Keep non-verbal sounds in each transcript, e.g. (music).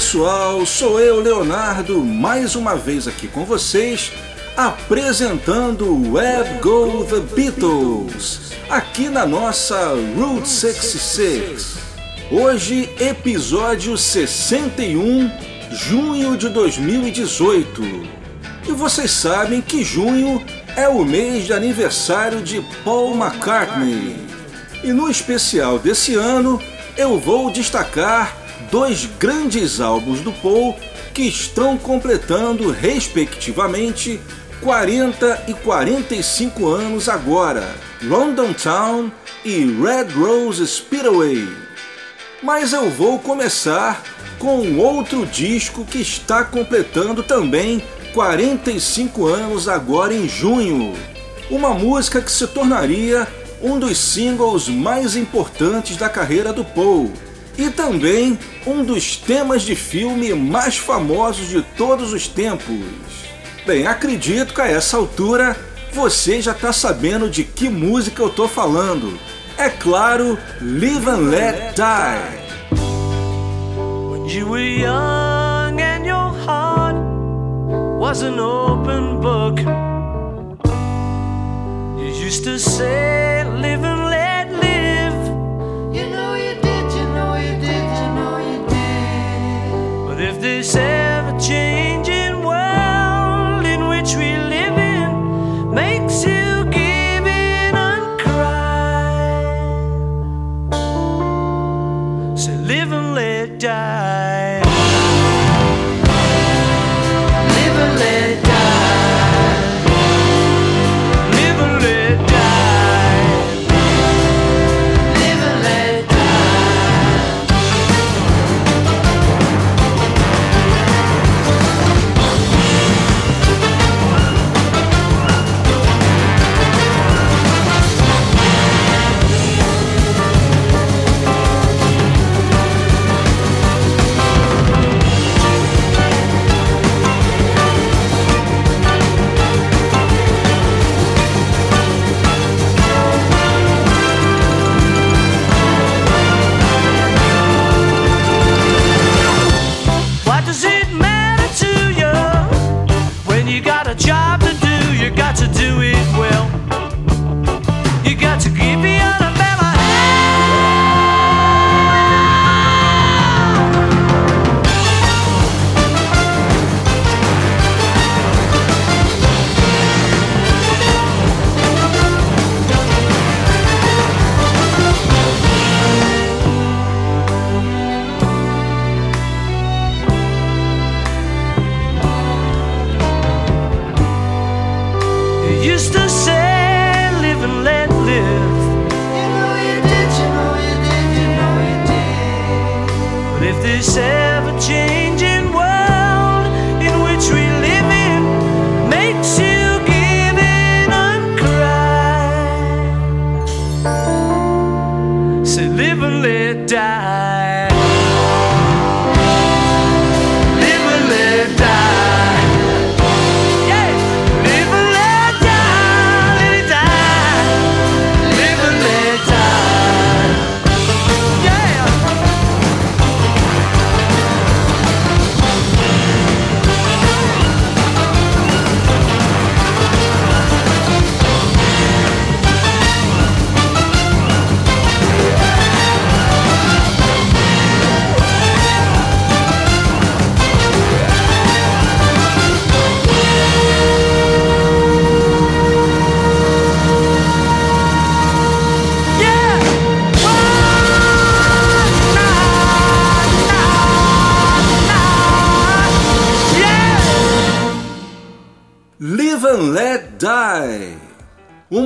Pessoal, sou eu, Leonardo, mais uma vez aqui com vocês, apresentando Web Go The Beatles, aqui na nossa Route 66. Hoje, episódio 61, junho de 2018. E vocês sabem que junho é o mês de aniversário de Paul McCartney. E no especial desse ano, eu vou destacar dois grandes álbuns do Paul que estão completando, respectivamente, 40 e 45 anos agora: London Town e Red Rose Speedway. Mas eu vou começar com outro disco que está completando também 45 anos agora em junho. Uma música que se tornaria um dos singles mais importantes da carreira do Paul e também um dos temas de filme mais famosos de todos os tempos. Bem, acredito que a essa altura você já está sabendo de que música eu estou falando. É claro, Live and Let Die. When you were young and your heart was an open book, you used to say,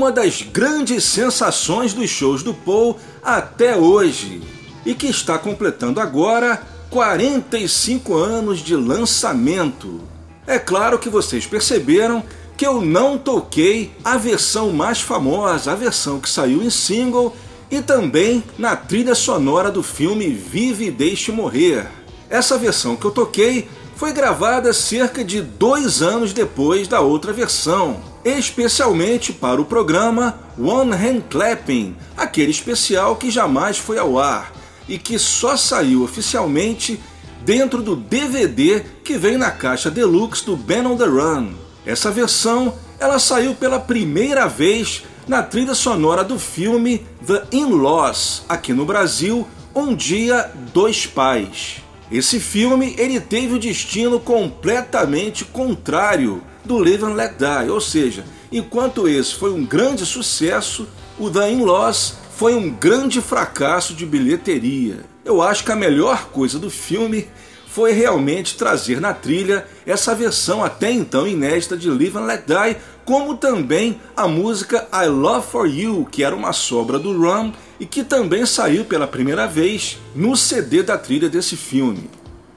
Uma das grandes sensações dos shows do Paul até hoje e que está completando agora 45 anos de lançamento. É claro que vocês perceberam que eu não toquei a versão mais famosa, a versão que saiu em single e também na trilha sonora do filme Vive e Deixe Morrer. Essa versão que eu toquei foi gravada cerca de dois anos depois da outra versão, especialmente para o programa One Hand Clapping, aquele especial que jamais foi ao ar e que só saiu oficialmente dentro do DVD que vem na caixa deluxe do Ben on the Run. Essa versão ela saiu pela primeira vez na trilha sonora do filme The In-Laws, aqui no Brasil, Um Dia, Dois Pais. Esse filme ele teve o destino completamente contrário do Live and Let Die, ou seja, enquanto esse foi um grande sucesso, o The In-Laws foi um grande fracasso de bilheteria. Eu acho que a melhor coisa do filme foi realmente trazer na trilha essa versão até então inédita de Live and Let Die, como também a música I Love For You, que era uma sobra do Rum e que também saiu pela primeira vez no CD da trilha desse filme.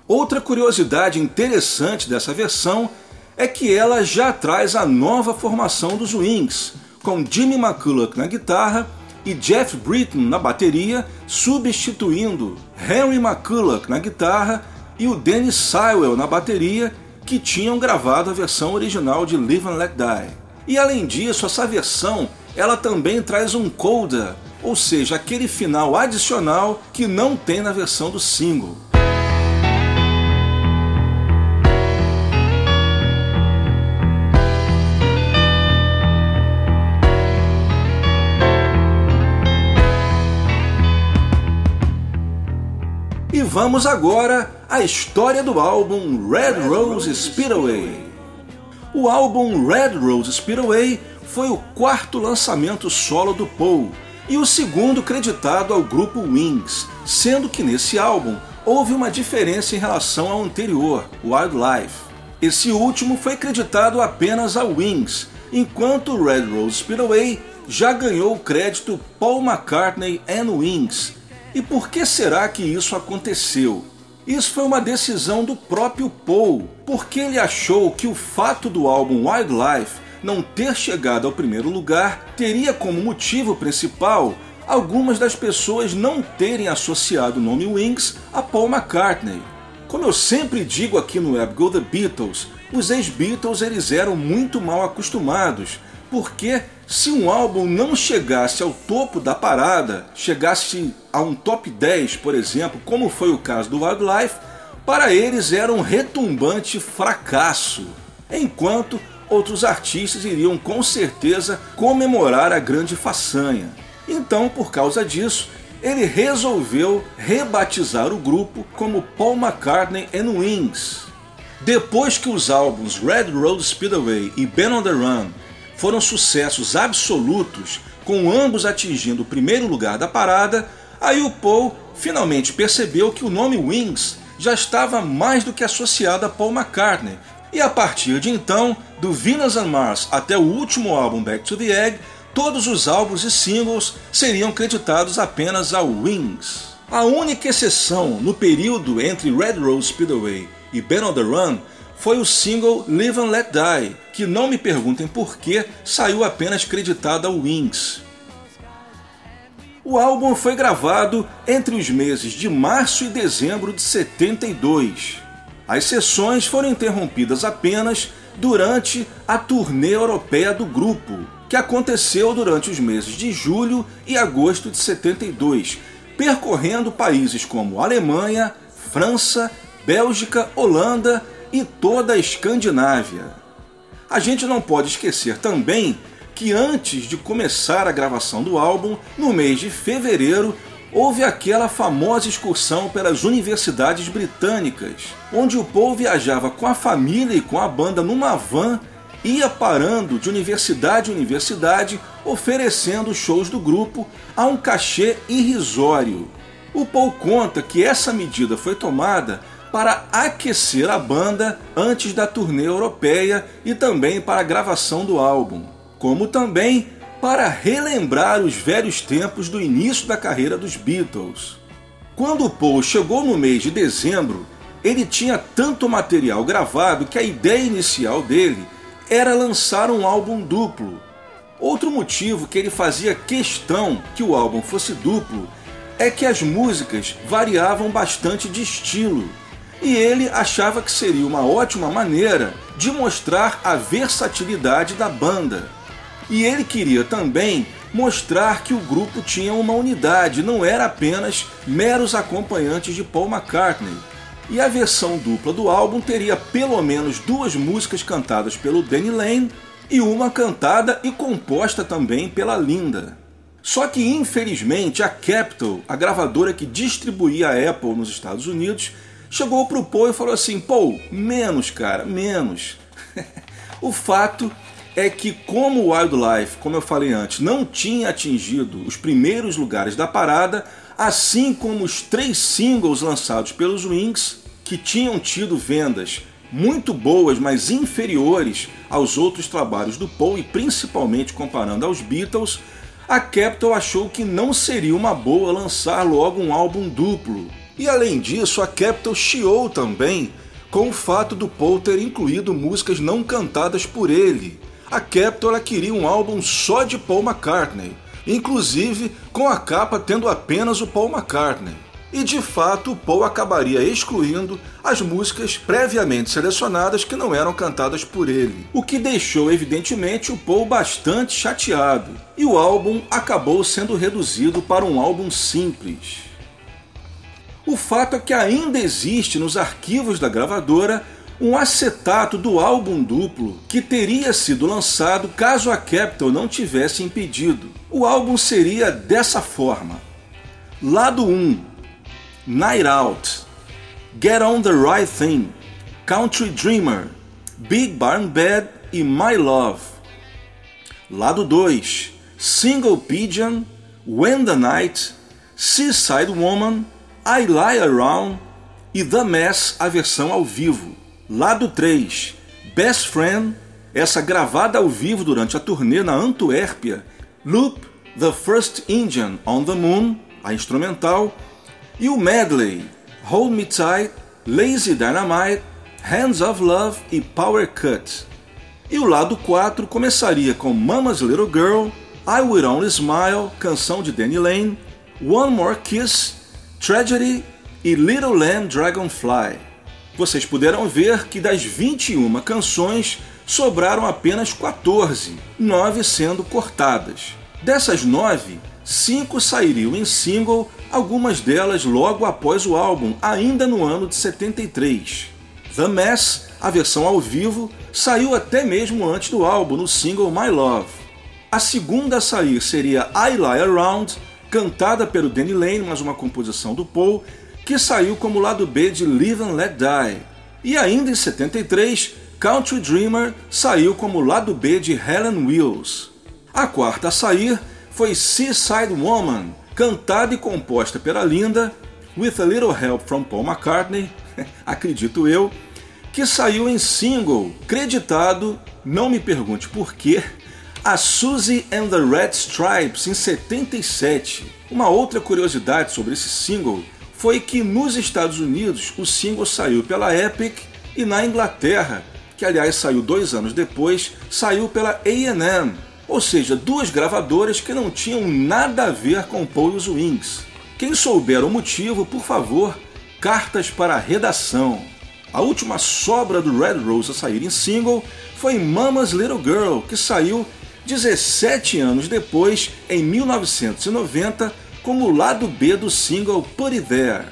Outra curiosidade interessante dessa versão é que ela já traz a nova formação dos Wings, com Jimmy McCulloch na guitarra e Jeff Britton na bateria, substituindo Henry McCulloch na guitarra e o Dennis Sywell na bateria, que tinham gravado a versão original de Live and Let Die. E além disso, essa versão ela também traz um coda, ou seja, aquele final adicional que não tem na versão do single. Vamos agora à história do álbum Red Rose Speedway. O álbum Red Rose Speedway foi o quarto lançamento solo do Paul e o segundo creditado ao grupo Wings, sendo que nesse álbum houve uma diferença em relação ao anterior, Wildlife. Esse último foi creditado apenas a Wings, enquanto Red Rose Speedway já ganhou o crédito Paul McCartney and Wings, e por que será que isso aconteceu? Isso foi uma decisão do próprio Paul, porque ele achou que o fato do álbum Wildlife não ter chegado ao primeiro lugar teria como motivo principal algumas das pessoas não terem associado o nome Wings a Paul McCartney. Como eu sempre digo aqui no Web Go The Beatles, os ex-Beatles eles eram muito mal acostumados porque se um álbum não chegasse ao topo da parada, chegasse a um top 10, por exemplo, como foi o caso do Wildlife, para eles era um retumbante fracasso, enquanto outros artistas iriam com certeza comemorar a grande façanha. Então, por causa disso, ele resolveu rebatizar o grupo como Paul McCartney and Wings. Depois que os álbuns Red Road Speedway e Ben on the Run foram sucessos absolutos, com ambos atingindo o primeiro lugar da parada, aí o Paul finalmente percebeu que o nome Wings já estava mais do que associado a Paul McCartney, e a partir de então, do Venus and Mars até o último álbum Back to the Egg, todos os álbuns e singles seriam creditados apenas ao Wings. A única exceção no período entre Red Rose Speedway e Ben on the Run foi o single Live and Let Die, que não me perguntem por que saiu apenas creditado ao Wings. O álbum foi gravado entre os meses de março e dezembro de 72. As sessões foram interrompidas apenas durante a turnê europeia do grupo, que aconteceu durante os meses de julho e agosto de 72, percorrendo países como Alemanha, França, Bélgica, Holanda e toda a Escandinávia. A gente não pode esquecer também que antes de começar a gravação do álbum, no mês de fevereiro, houve aquela famosa excursão pelas universidades britânicas, onde o Paul viajava com a família e com a banda numa van, ia parando de universidade em universidade, oferecendo shows do grupo a um cachê irrisório. O Paul conta que essa medida foi tomada para aquecer a banda antes da turnê europeia e também para a gravação do álbum, como também para relembrar os velhos tempos do início da carreira dos Beatles. Quando Paul chegou no mês de dezembro, ele tinha tanto material gravado que a ideia inicial dele era lançar um álbum duplo. Outro motivo que ele fazia questão que o álbum fosse duplo é que as músicas variavam bastante de estilo e ele achava que seria uma ótima maneira de mostrar a versatilidade da banda. E ele queria também mostrar que o grupo tinha uma unidade, não era apenas meros acompanhantes de Paul McCartney. e a versão dupla do álbum teria pelo menos duas músicas cantadas pelo Danny Lane e uma cantada e composta também pela Linda. Só que infelizmente a Capitol, a gravadora que distribuía a Apple nos Estados Unidos, chegou pro Paul e falou assim: "Paul, menos, cara, menos". (laughs) o fato é que como o Wildlife, como eu falei antes, não tinha atingido os primeiros lugares da parada, assim como os três singles lançados pelos Wings, que tinham tido vendas muito boas, mas inferiores aos outros trabalhos do Paul e principalmente comparando aos Beatles, a Capitol achou que não seria uma boa lançar logo um álbum duplo. E além disso, a Capitol chiou também com o fato do Paul ter incluído músicas não cantadas por ele. A Capitol queria um álbum só de Paul McCartney, inclusive com a capa tendo apenas o Paul McCartney. E de fato, o Paul acabaria excluindo as músicas previamente selecionadas que não eram cantadas por ele, o que deixou evidentemente o Paul bastante chateado. E o álbum acabou sendo reduzido para um álbum simples. O fato é que ainda existe nos arquivos da gravadora um acetato do álbum duplo que teria sido lançado caso a Capitol não tivesse impedido. O álbum seria dessa forma: Lado 1 Night Out, Get On the Right Thing, Country Dreamer, Big Barn Bed e My Love. Lado 2 Single Pigeon, When the Night, Seaside Woman I Lie Around e The Mess, a versão ao vivo. Lado 3, Best Friend, essa gravada ao vivo durante a turnê na Antuérpia. Loop, The First Indian on the Moon, a instrumental. E o medley, Hold Me Tight, Lazy Dynamite, Hands of Love e Power Cut. E o lado 4 começaria com Mama's Little Girl, I Will Only Smile, canção de Danny Lane, One More Kiss Tragedy e Little Lamb Dragonfly. Vocês puderam ver que das 21 canções sobraram apenas 14, 9 sendo cortadas. Dessas 9, 5 sairiam em single, algumas delas logo após o álbum, ainda no ano de 73. The Mess, a versão ao vivo, saiu até mesmo antes do álbum, no single My Love. A segunda a sair seria I Lie Around, cantada pelo Danny Lane, mas uma composição do Paul, que saiu como lado B de Live and Let Die. E ainda em 73, Country Dreamer saiu como lado B de Helen Wills. A quarta a sair foi Seaside Woman, cantada e composta pela Linda, With a Little Help from Paul McCartney, (laughs) acredito eu, que saiu em single, creditado, não me pergunte por quê, a Suzy and the Red Stripes em 77. Uma outra curiosidade sobre esse single foi que nos Estados Unidos o single saiu pela Epic e na Inglaterra, que aliás saiu dois anos depois, saiu pela AM, ou seja, duas gravadoras que não tinham nada a ver com Paul Wings. Quem souber o motivo, por favor, cartas para a redação. A última sobra do Red Rose a sair em single foi Mama's Little Girl, que saiu 17 anos depois, em 1990, como lado B do single Put It There.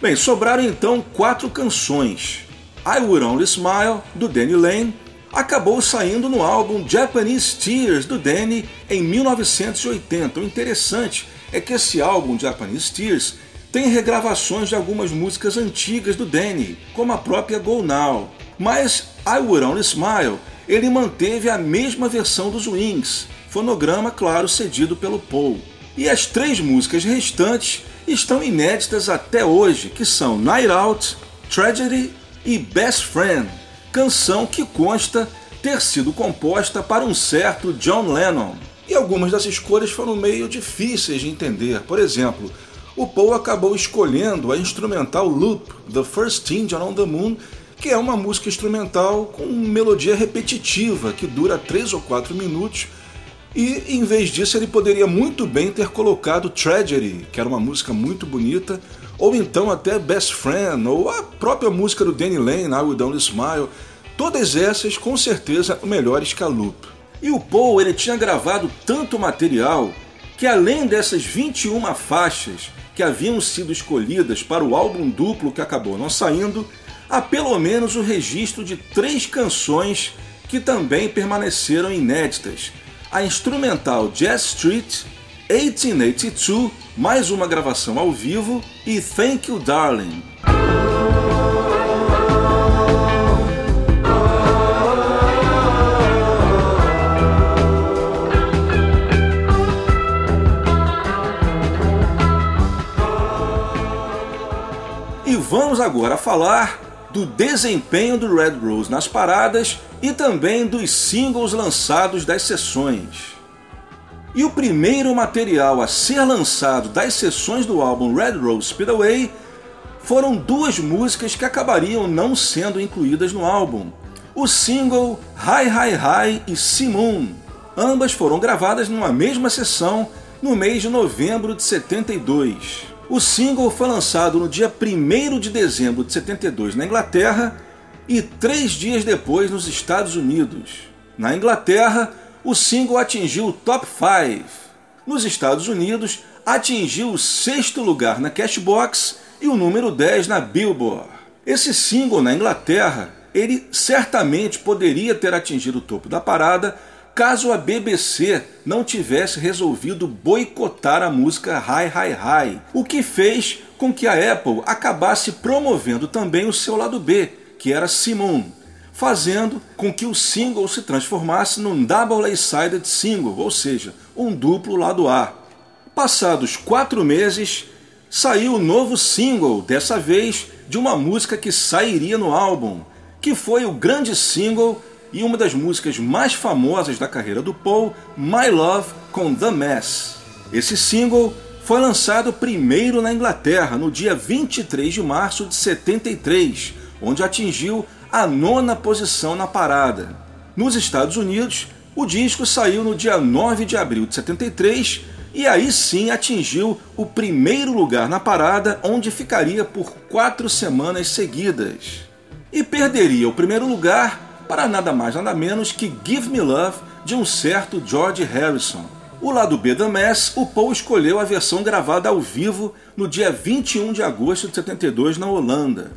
Bem, sobraram então quatro canções. I Would Only Smile, do Danny Lane, acabou saindo no álbum Japanese Tears, do Danny, em 1980. O interessante é que esse álbum Japanese Tears tem regravações de algumas músicas antigas do Danny, como a própria Go Now. Mas I Would Only Smile ele manteve a mesma versão dos Wings, fonograma, claro, cedido pelo Paul. E as três músicas restantes estão inéditas até hoje, que são Night Out, Tragedy e Best Friend, canção que consta ter sido composta para um certo John Lennon. E algumas das escolhas foram meio difíceis de entender. Por exemplo, o Paul acabou escolhendo a instrumental Loop, The First Indian on the Moon, que é uma música instrumental com melodia repetitiva que dura 3 ou 4 minutos. E em vez disso, ele poderia muito bem ter colocado Tragedy, que era uma música muito bonita, ou então até Best Friend, ou a própria música do Danny Lane, I Will Only Smile. Todas essas, com certeza, melhores que a Loop. E o Paul ele tinha gravado tanto material que além dessas 21 faixas que haviam sido escolhidas para o álbum duplo que acabou não saindo, há pelo menos o registro de três canções que também permaneceram inéditas: a instrumental Jazz Street, 1882, mais uma gravação ao vivo, e Thank You Darling. E vamos agora falar do desempenho do Red Rose nas paradas e também dos singles lançados das sessões. E o primeiro material a ser lançado das sessões do álbum Red Rose Speedway foram duas músicas que acabariam não sendo incluídas no álbum: o single High High High e Simoon. Ambas foram gravadas numa mesma sessão no mês de novembro de 72. O single foi lançado no dia 1 de dezembro de 72 na Inglaterra e três dias depois nos Estados Unidos. Na Inglaterra, o single atingiu o top 5. Nos Estados Unidos, atingiu o sexto lugar na Cashbox e o número 10 na Billboard. Esse single na Inglaterra, ele certamente poderia ter atingido o topo da parada caso a BBC não tivesse resolvido boicotar a música Hi Hi Hi, o que fez com que a Apple acabasse promovendo também o seu lado B, que era Simon, fazendo com que o single se transformasse num double A-sided single, ou seja, um duplo lado A. Passados quatro meses, saiu o novo single, dessa vez de uma música que sairia no álbum, que foi o grande single e uma das músicas mais famosas da carreira do Paul, My Love com The Mess. Esse single foi lançado primeiro na Inglaterra no dia 23 de março de 73, onde atingiu a nona posição na parada. Nos Estados Unidos, o disco saiu no dia 9 de abril de 73 e aí sim atingiu o primeiro lugar na parada, onde ficaria por quatro semanas seguidas. E perderia o primeiro lugar para nada mais nada menos que Give Me Love de um certo George Harrison. O lado B da Mass, o Paul escolheu a versão gravada ao vivo no dia 21 de agosto de 72 na Holanda.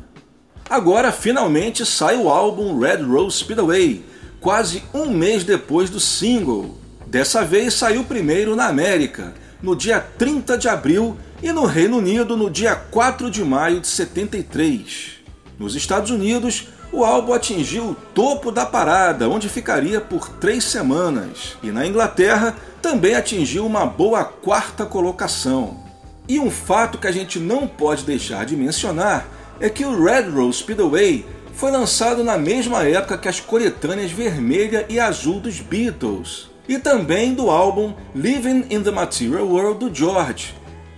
Agora finalmente sai o álbum Red Rose Speedway, quase um mês depois do single. Dessa vez saiu primeiro na América, no dia 30 de abril, e no Reino Unido no dia 4 de maio de 73. Nos Estados Unidos, o álbum atingiu o topo da parada, onde ficaria por três semanas, e na Inglaterra também atingiu uma boa quarta colocação. E um fato que a gente não pode deixar de mencionar é que o Red Rose Speedway foi lançado na mesma época que as coletâneas vermelha e azul dos Beatles, e também do álbum Living in the Material World do George.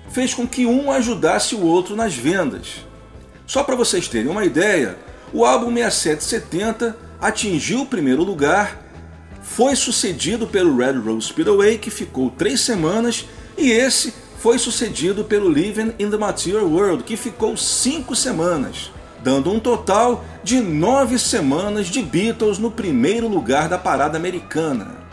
Fez com que um ajudasse o outro nas vendas. Só para vocês terem uma ideia, o álbum 6770 atingiu o primeiro lugar, foi sucedido pelo Red Rose Speedway, que ficou três semanas, e esse foi sucedido pelo Living in the Material World, que ficou cinco semanas, dando um total de nove semanas de Beatles no primeiro lugar da parada americana.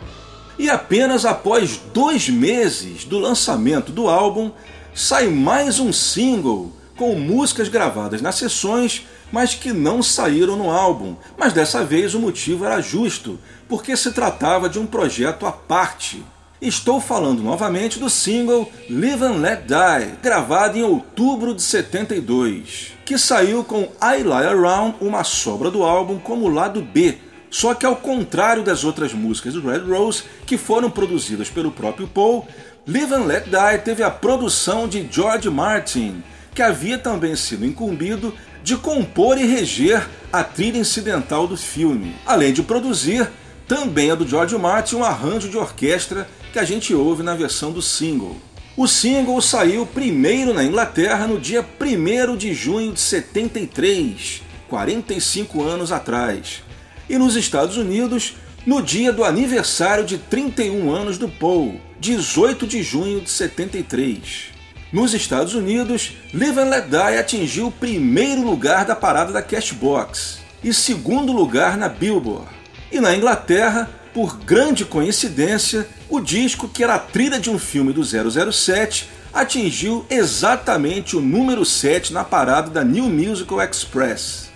E apenas após dois meses do lançamento do álbum, sai mais um single com músicas gravadas nas sessões mas que não saíram no álbum. Mas dessa vez o motivo era justo, porque se tratava de um projeto à parte. Estou falando novamente do single Live and Let Die, gravado em outubro de 72, que saiu com I Lie Around, uma sobra do álbum, como lado B. Só que ao contrário das outras músicas do Red Rose, que foram produzidas pelo próprio Paul, Live and Let Die teve a produção de George Martin, que havia também sido incumbido de compor e reger a trilha incidental do filme, além de produzir também a do George Martin um arranjo de orquestra que a gente ouve na versão do single. O single saiu primeiro na Inglaterra no dia 1 de junho de 73, 45 anos atrás, e nos Estados Unidos no dia do aniversário de 31 anos do Paul, 18 de junho de 73. Nos Estados Unidos, Live and Let Die atingiu o primeiro lugar da parada da Cashbox e segundo lugar na Billboard. E na Inglaterra, por grande coincidência, o disco que era a trilha de um filme do 007 atingiu exatamente o número 7 na parada da New Musical Express.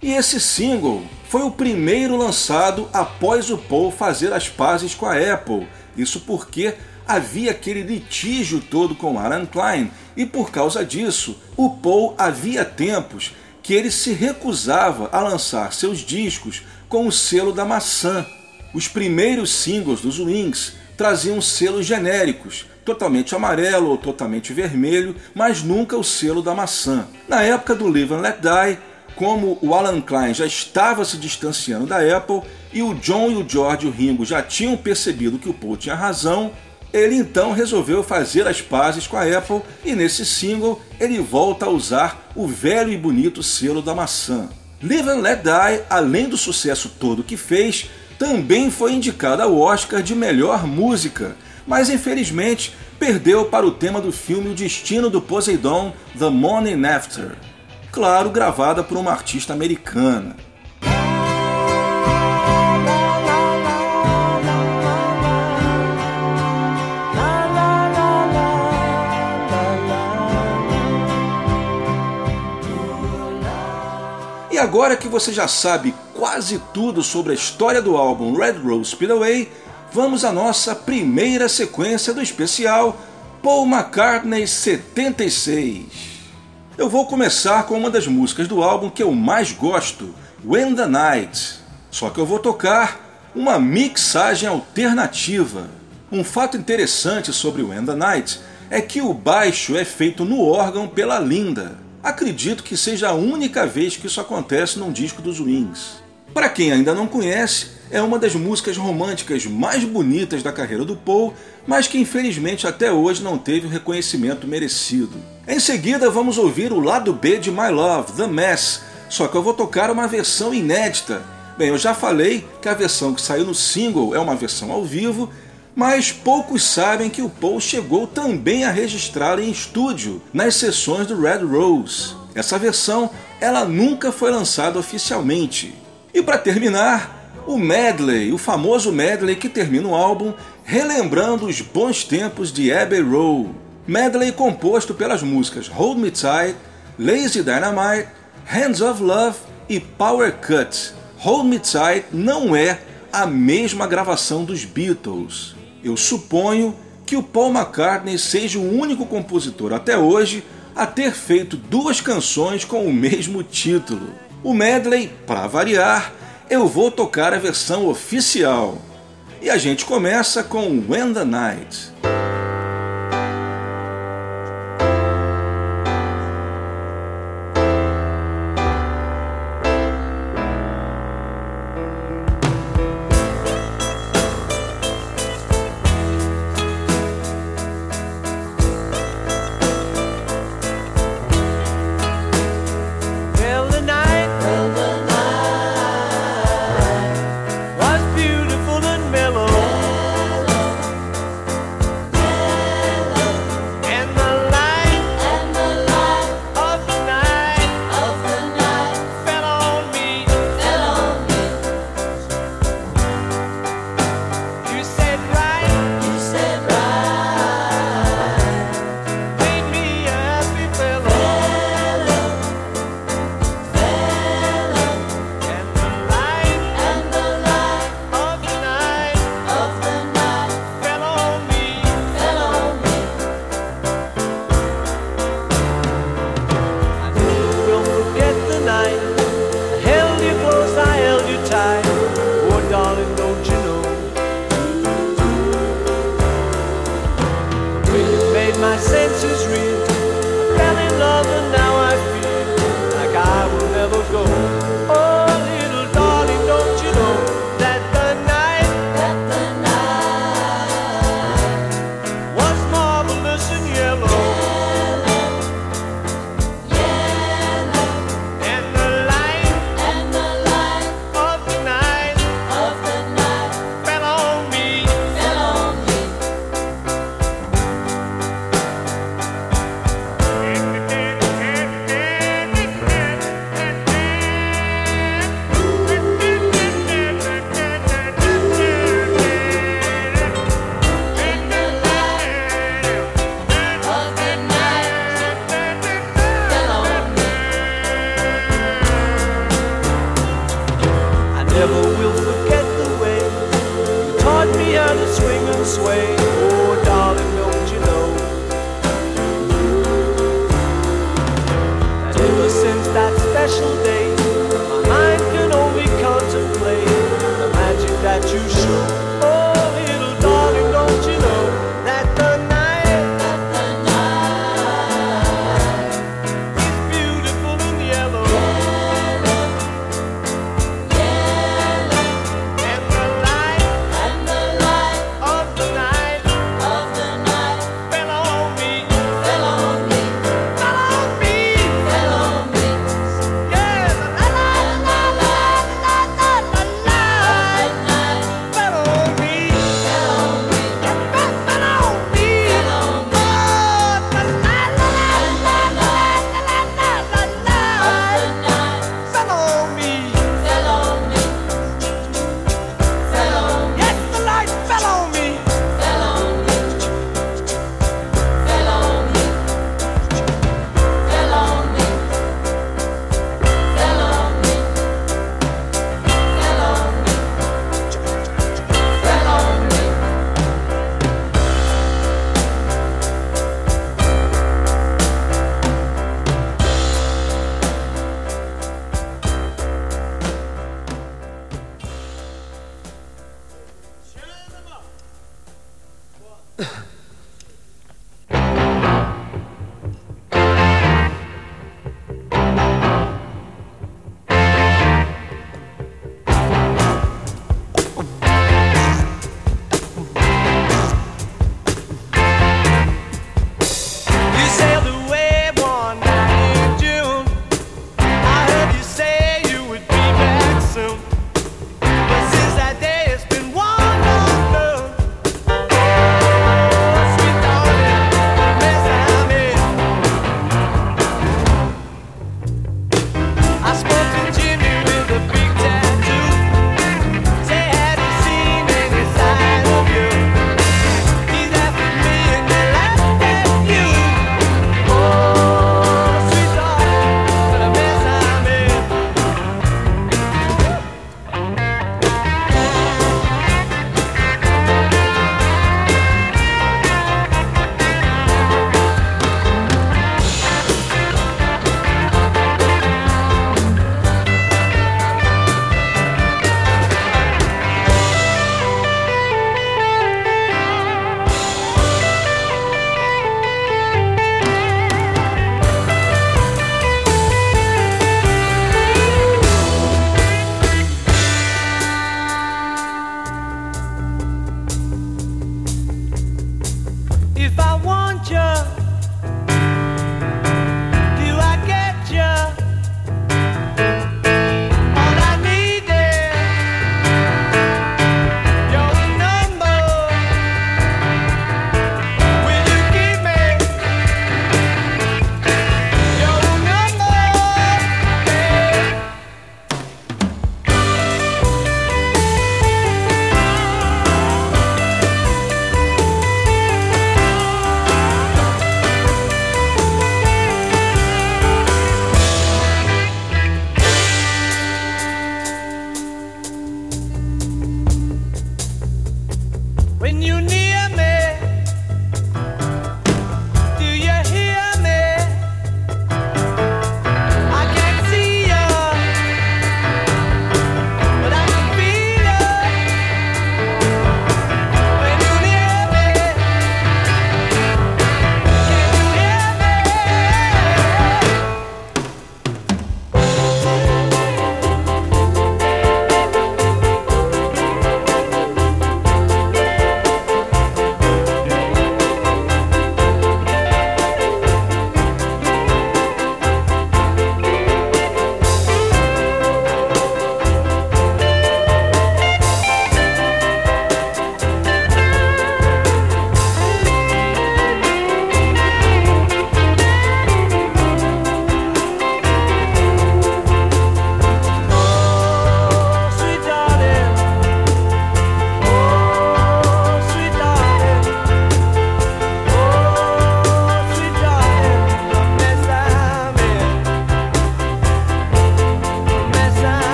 E esse single foi o primeiro lançado após o Paul fazer as pazes com a Apple. Isso porque havia aquele litígio todo com Alan Klein e por causa disso, o Paul havia tempos que ele se recusava a lançar seus discos com o selo da maçã. Os primeiros singles dos Wings traziam selos genéricos, totalmente amarelo ou totalmente vermelho, mas nunca o selo da maçã. Na época do Live and Let Die, como o Alan Klein já estava se distanciando da Apple e o John e o George e o Ringo já tinham percebido que o Paul tinha razão, ele então resolveu fazer as pazes com a Apple e nesse single ele volta a usar o velho e bonito selo da maçã. Live and Let Die, além do sucesso todo que fez, também foi indicado ao Oscar de melhor música, mas infelizmente perdeu para o tema do filme O Destino do Poseidon, The Morning After. Claro, gravada por uma artista americana. E agora que você já sabe quase tudo sobre a história do álbum Red Rose Speedway, vamos à nossa primeira sequência do especial Paul McCartney 76. Eu vou começar com uma das músicas do álbum que eu mais gosto, When the Night. Só que eu vou tocar uma mixagem alternativa. Um fato interessante sobre When the Night é que o baixo é feito no órgão pela Linda. Acredito que seja a única vez que isso acontece num disco dos Wings. Para quem ainda não conhece, é uma das músicas românticas mais bonitas da carreira do Paul, mas que infelizmente até hoje não teve o reconhecimento merecido. Em seguida, vamos ouvir o lado B de My Love, The Mess, só que eu vou tocar uma versão inédita. Bem, eu já falei que a versão que saiu no single é uma versão ao vivo mas poucos sabem que o Paul chegou também a registrá-la em estúdio, nas sessões do Red Rose. Essa versão ela nunca foi lançada oficialmente. E para terminar, o medley, o famoso medley que termina o álbum, relembrando os bons tempos de Abbey Road. Medley composto pelas músicas Hold Me Tight, Lazy Dynamite, Hands of Love e Power Cut. Hold Me Tight não é a mesma gravação dos Beatles. Eu suponho que o Paul McCartney seja o único compositor até hoje a ter feito duas canções com o mesmo título. O medley, para variar, eu vou tocar a versão oficial. E a gente começa com When the Night. Never will forget the way you taught me how to swing and sway. Oh, darling, don't you know that ever since that special day,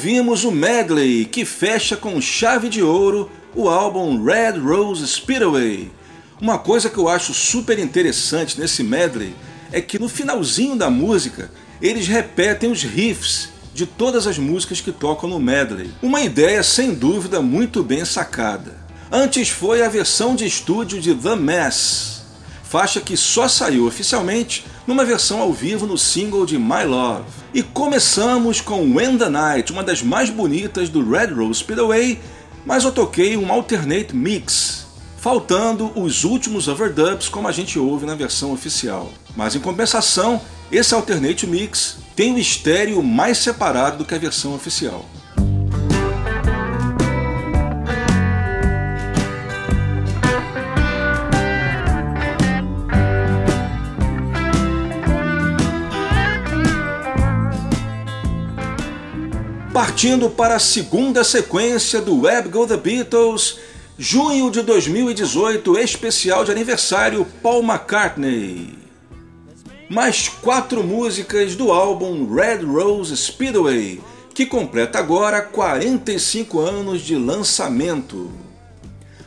Ouvimos o medley que fecha com chave de ouro o álbum Red Rose Speedway. Uma coisa que eu acho super interessante nesse medley é que no finalzinho da música eles repetem os riffs de todas as músicas que tocam no medley. Uma ideia sem dúvida muito bem sacada. Antes foi a versão de estúdio de The Mess, faixa que só saiu oficialmente numa versão ao vivo no single de My Love. E começamos com When the Night, uma das mais bonitas do Red Rose Speedway, mas eu toquei um alternate mix, faltando os últimos overdubs como a gente ouve na versão oficial. Mas em compensação, esse alternate mix tem o estéreo mais separado do que a versão oficial. Partindo para a segunda sequência do Web Go The Beatles, junho de 2018, especial de aniversário Paul McCartney. Mais quatro músicas do álbum Red Rose Speedway, que completa agora 45 anos de lançamento.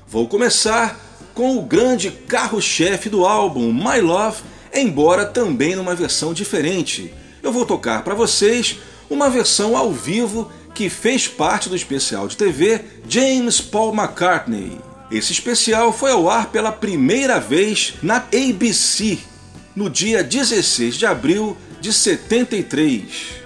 Vou começar com o grande carro-chefe do álbum, My Love, embora também numa versão diferente. Eu vou tocar para vocês uma versão ao vivo que fez parte do especial de TV James Paul McCartney. Esse especial foi ao ar pela primeira vez na ABC no dia 16 de abril de 73,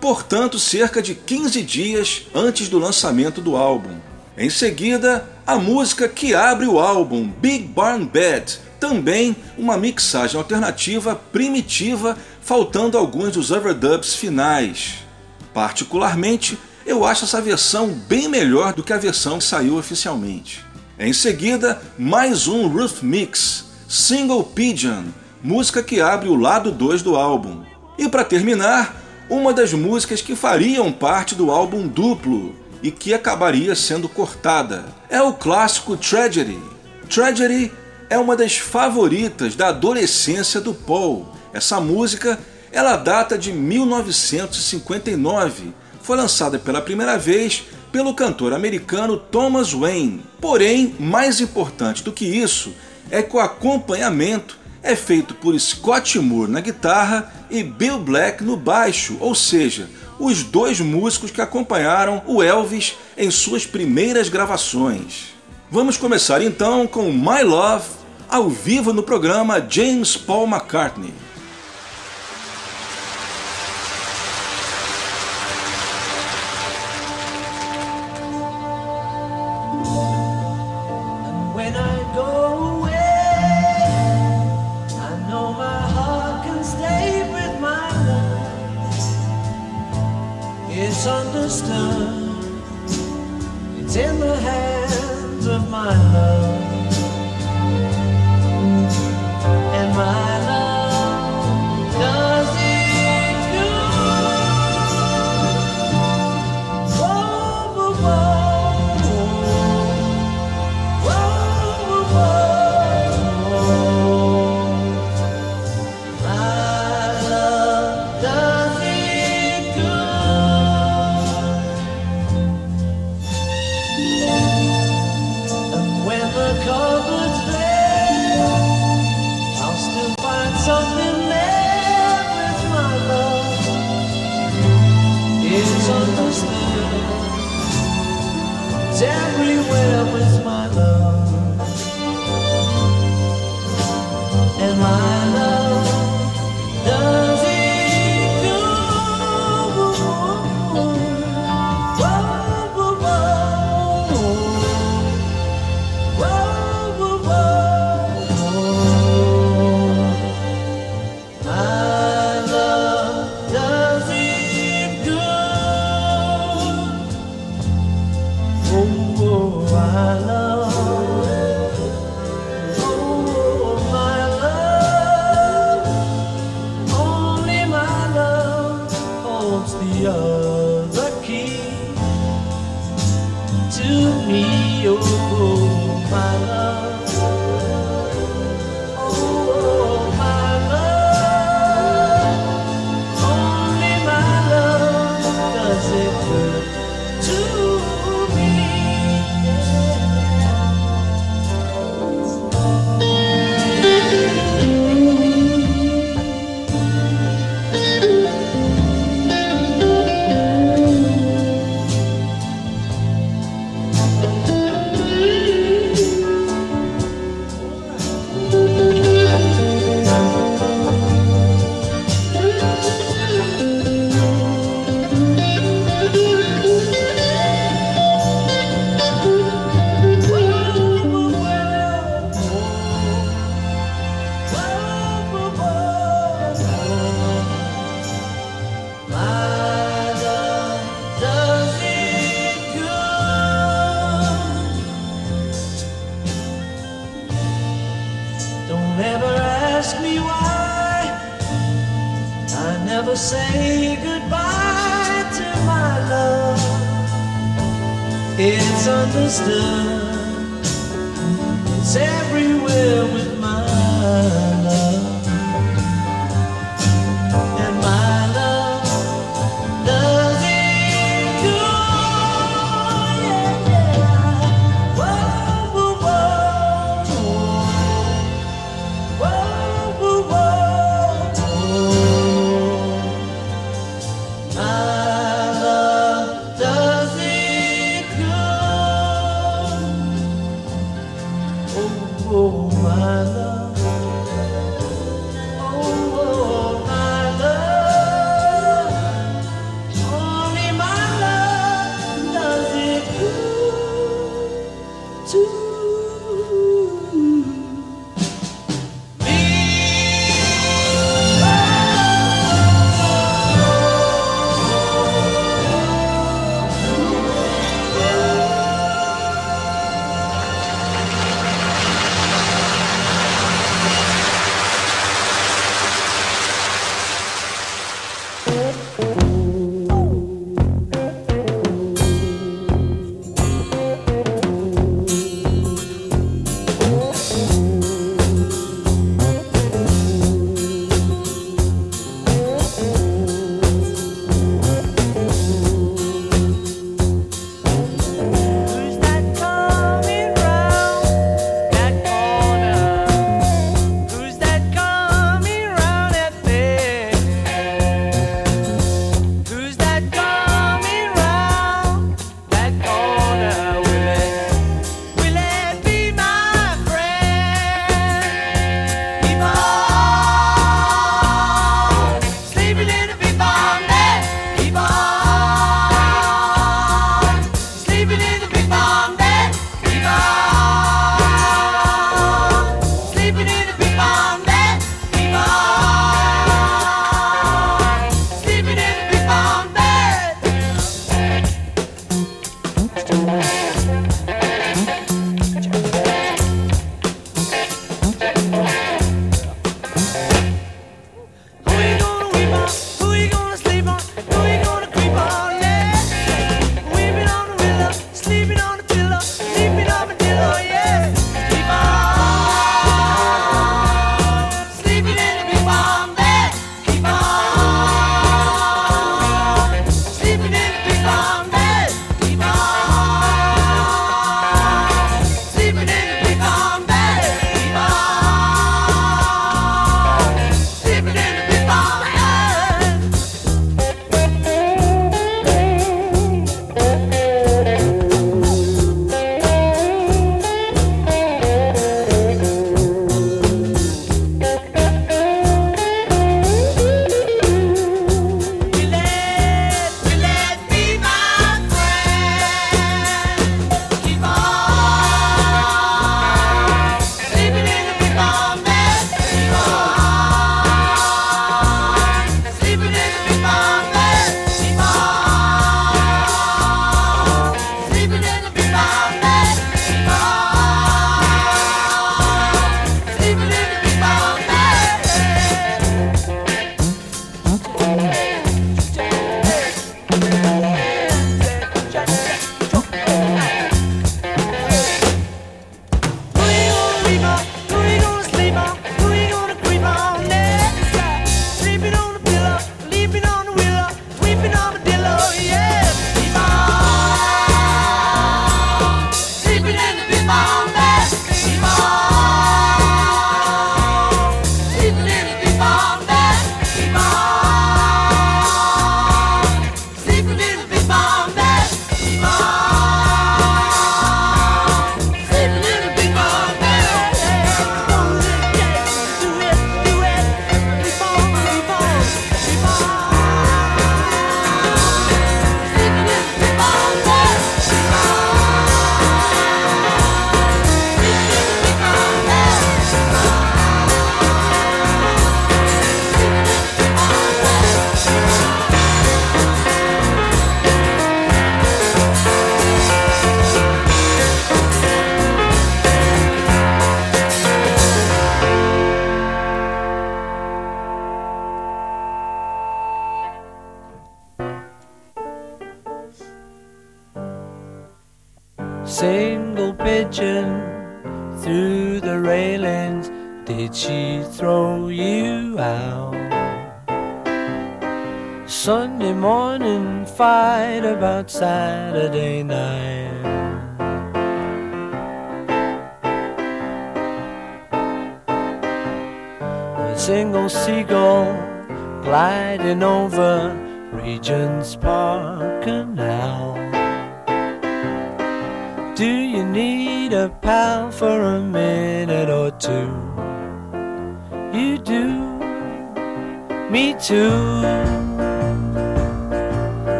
portanto, cerca de 15 dias antes do lançamento do álbum. Em seguida, a música que abre o álbum, Big Barn Bed, também uma mixagem alternativa primitiva, faltando alguns dos overdubs finais. Particularmente, eu acho essa versão bem melhor do que a versão que saiu oficialmente. Em seguida, mais um Ruth Mix, Single Pigeon, música que abre o lado 2 do álbum. E para terminar, uma das músicas que fariam parte do álbum duplo e que acabaria sendo cortada. É o clássico Tragedy. Tragedy é uma das favoritas da adolescência do Paul. Essa música, ela data de 1959. Foi lançada pela primeira vez pelo cantor americano Thomas Wayne. Porém, mais importante do que isso é que o acompanhamento é feito por Scott Moore na guitarra e Bill Black no baixo, ou seja, os dois músicos que acompanharam o Elvis em suas primeiras gravações. Vamos começar então com My Love, ao vivo no programa James Paul McCartney.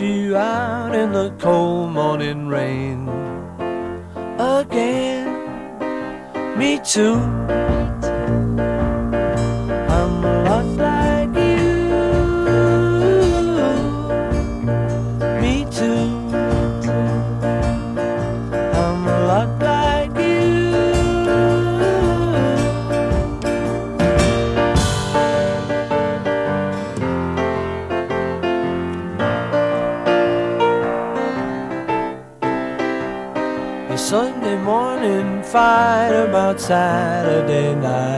you out in the cold morning rain again. Me too. Saturday night.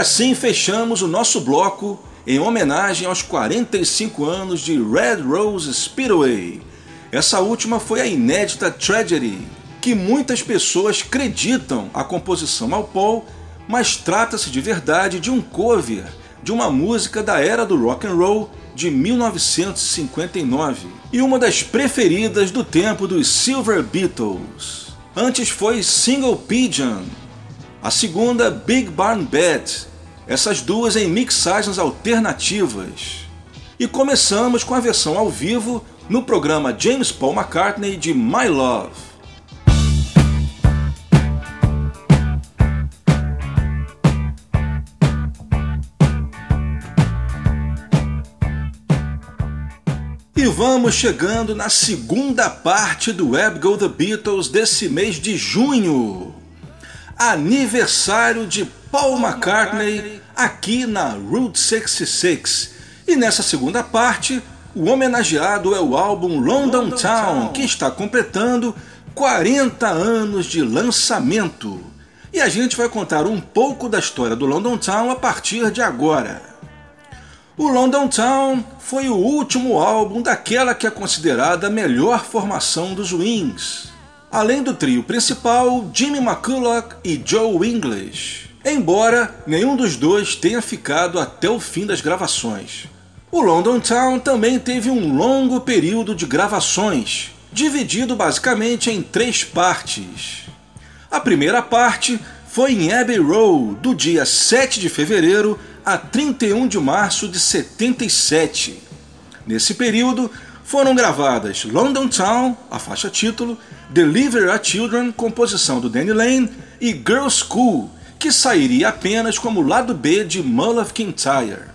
Assim fechamos o nosso bloco em homenagem aos 45 anos de Red Rose Speedway. Essa última foi a inédita Tragedy, que muitas pessoas acreditam a composição ao Paul, mas trata-se de verdade de um cover de uma música da era do rock and roll de 1959 e uma das preferidas do tempo dos Silver Beatles. Antes foi Single Pigeon, a segunda Big Barn Bed, essas duas em mixagens alternativas. E começamos com a versão ao vivo no programa James Paul McCartney de My Love. E vamos chegando na segunda parte do Web Go The Beatles desse mês de junho. Aniversário de Paul McCartney aqui na Route 66. E nessa segunda parte, o homenageado é o álbum London Town, que está completando 40 anos de lançamento. E a gente vai contar um pouco da história do London Town a partir de agora. O London Town foi o último álbum daquela que é considerada a melhor formação dos Wings, além do trio principal Jimmy McCulloch e Joe English, embora nenhum dos dois tenha ficado até o fim das gravações. O London Town também teve um longo período de gravações, dividido basicamente em três partes. A primeira parte foi em Abbey Road, do dia 7 de fevereiro a 31 de março de 77. Nesse período, foram gravadas London Town, a faixa título, Deliver Our Children, composição do Danny Lane, e Girl School, que sairia apenas como lado B de Mull of Kintyre.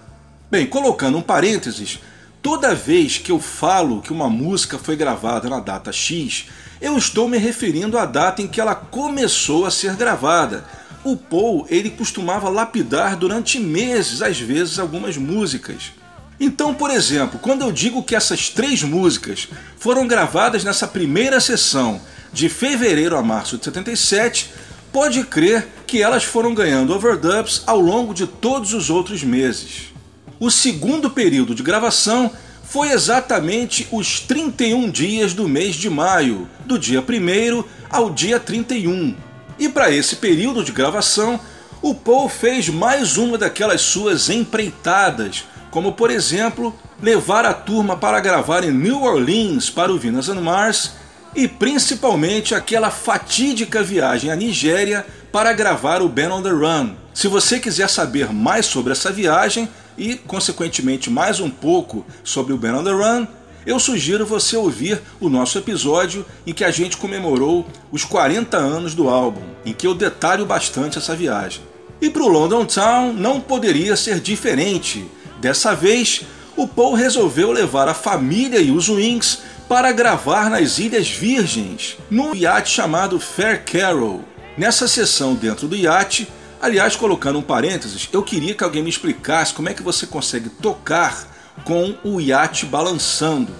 Bem, colocando um parênteses, toda vez que eu falo que uma música foi gravada na data X, eu estou me referindo à data em que ela começou a ser gravada, o Paul ele costumava lapidar durante meses, às vezes, algumas músicas. Então, por exemplo, quando eu digo que essas três músicas foram gravadas nessa primeira sessão, de fevereiro a março de 77, pode crer que elas foram ganhando overdubs ao longo de todos os outros meses. O segundo período de gravação foi exatamente os 31 dias do mês de maio, do dia 1 ao dia 31. E para esse período de gravação, o Paul fez mais uma daquelas suas empreitadas, como por exemplo, levar a turma para gravar em New Orleans para o Venus and Mars e principalmente aquela fatídica viagem à Nigéria para gravar o Ben on the Run. Se você quiser saber mais sobre essa viagem e, consequentemente, mais um pouco sobre o Ben on the Run, eu sugiro você ouvir o nosso episódio em que a gente comemorou os 40 anos do álbum, em que eu detalho bastante essa viagem. E para o London Town não poderia ser diferente. Dessa vez, o Paul resolveu levar a família e os Wings para gravar nas Ilhas Virgens, num iate chamado Fair Carol. Nessa sessão dentro do iate, aliás, colocando um parênteses, eu queria que alguém me explicasse como é que você consegue tocar com o iate balançando.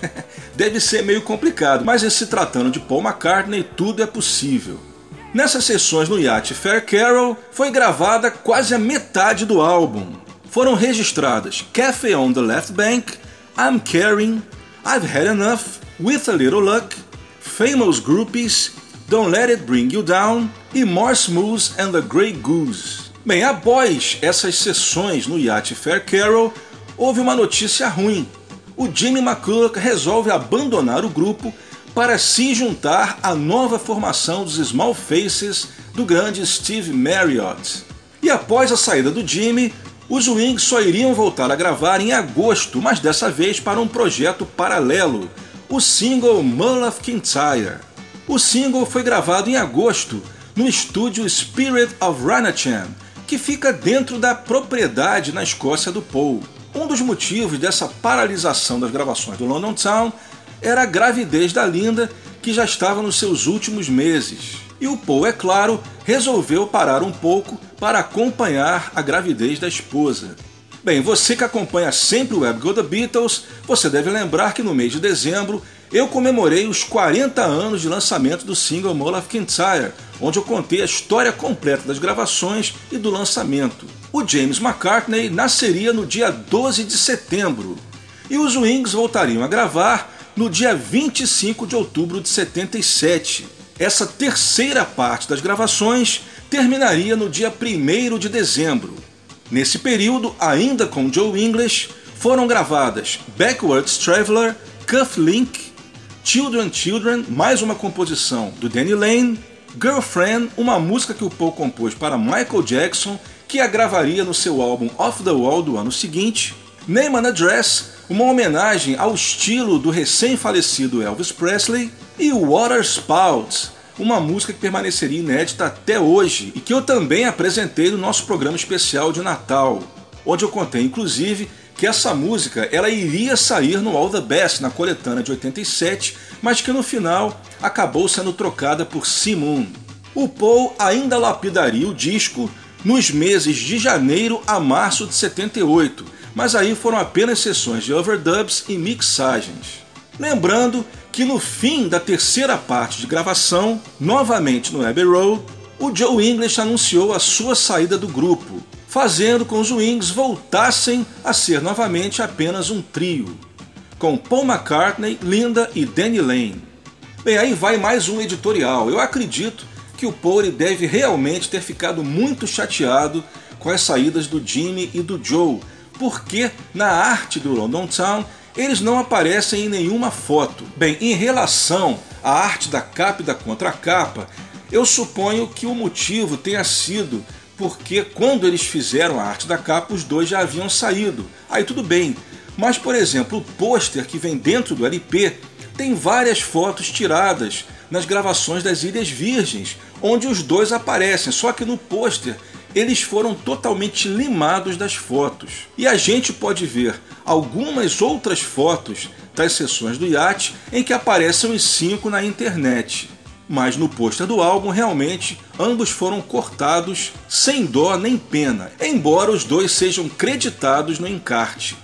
(laughs) Deve ser meio complicado, mas se tratando de Paul McCartney, tudo é possível. Nessas sessões no iate Fair Carol foi gravada quase a metade do álbum. Foram registradas Cafe on the Left Bank, I'm Caring, I've Had Enough, With a Little Luck, Famous Groupies, Don't Let It Bring You Down e More Smooth and the Grey Goose. Bem, após essas sessões no iate Fair Carol, houve uma notícia ruim. O Jimmy McCulloch resolve abandonar o grupo para se juntar à nova formação dos Small Faces do grande Steve Marriott. E após a saída do Jimmy, os Wings só iriam voltar a gravar em agosto, mas dessa vez para um projeto paralelo, o single Mull of Kintyre. O single foi gravado em agosto no estúdio Spirit of Ranachan, que fica dentro da propriedade na Escócia do Paul. Um dos motivos dessa paralisação das gravações do London Town era a gravidez da Linda, que já estava nos seus últimos meses. E o Paul, é claro, resolveu parar um pouco para acompanhar a gravidez da esposa. Bem, você que acompanha sempre o Web Go The Beatles, você deve lembrar que no mês de dezembro eu comemorei os 40 anos de lançamento do single of Kintyre, onde eu contei a história completa das gravações e do lançamento. o James McCartney nasceria no dia 12 de setembro e os Wings voltariam a gravar no dia 25 de outubro de 77. Essa terceira parte das gravações terminaria no dia 1 de dezembro. Nesse período, ainda com Joe English, foram gravadas Backwards Traveler, Cuff Link, Children Children, mais uma composição do Danny Lane, Girlfriend, uma música que o Paul compôs para Michael Jackson, que a gravaria no seu álbum Off the Wall do ano seguinte, and Address, uma homenagem ao estilo do recém-falecido Elvis Presley, e Water Spouts, uma música que permaneceria inédita até hoje e que eu também apresentei no nosso programa especial de Natal, onde eu contei inclusive que essa música ela iria sair no All the Best na coletânea de 87, mas que no final acabou sendo trocada por Simon. O Paul ainda lapidaria o disco nos meses de janeiro a março de 78, mas aí foram apenas sessões de overdubs e mixagens. Lembrando que no fim da terceira parte de gravação, novamente no Abbey Road, o Joe English anunciou a sua saída do grupo, fazendo com os Wings voltassem a ser novamente apenas um trio, com Paul McCartney, Linda e Danny Lane. Bem, aí vai mais um editorial. Eu acredito que o Paul deve realmente ter ficado muito chateado com as saídas do Jimmy e do Joe, porque na arte do London Town eles não aparecem em nenhuma foto. Bem, em relação à arte da capa e da contracapa, eu suponho que o motivo tenha sido porque quando eles fizeram a arte da capa, os dois já haviam saído. Aí tudo bem. Mas, por exemplo, o pôster que vem dentro do LP tem várias fotos tiradas nas gravações das Ilhas Virgens, onde os dois aparecem, só que no pôster eles foram totalmente limados das fotos. E a gente pode ver algumas outras fotos das sessões do iate em que aparecem os cinco na internet mas no pôster do álbum realmente ambos foram cortados sem dó nem pena, embora os dois sejam creditados no encarte.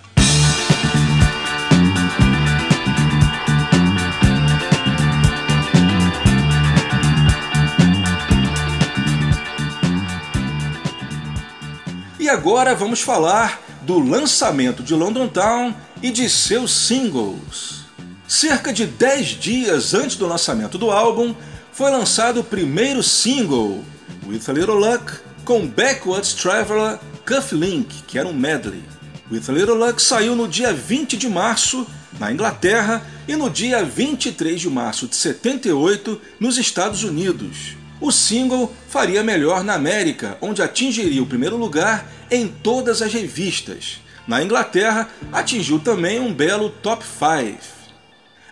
E agora vamos falar do lançamento de London Town e de seus singles. Cerca de 10 dias antes do lançamento do álbum, foi lançado o primeiro single, With a Little Luck, com Backwards Traveler Cuff Link, que era um medley. With a Little Luck saiu no dia 20 de março na Inglaterra e no dia 23 de março de 78 nos Estados Unidos. O single faria melhor na América, onde atingiria o primeiro lugar em todas as revistas. Na Inglaterra, atingiu também um belo top 5.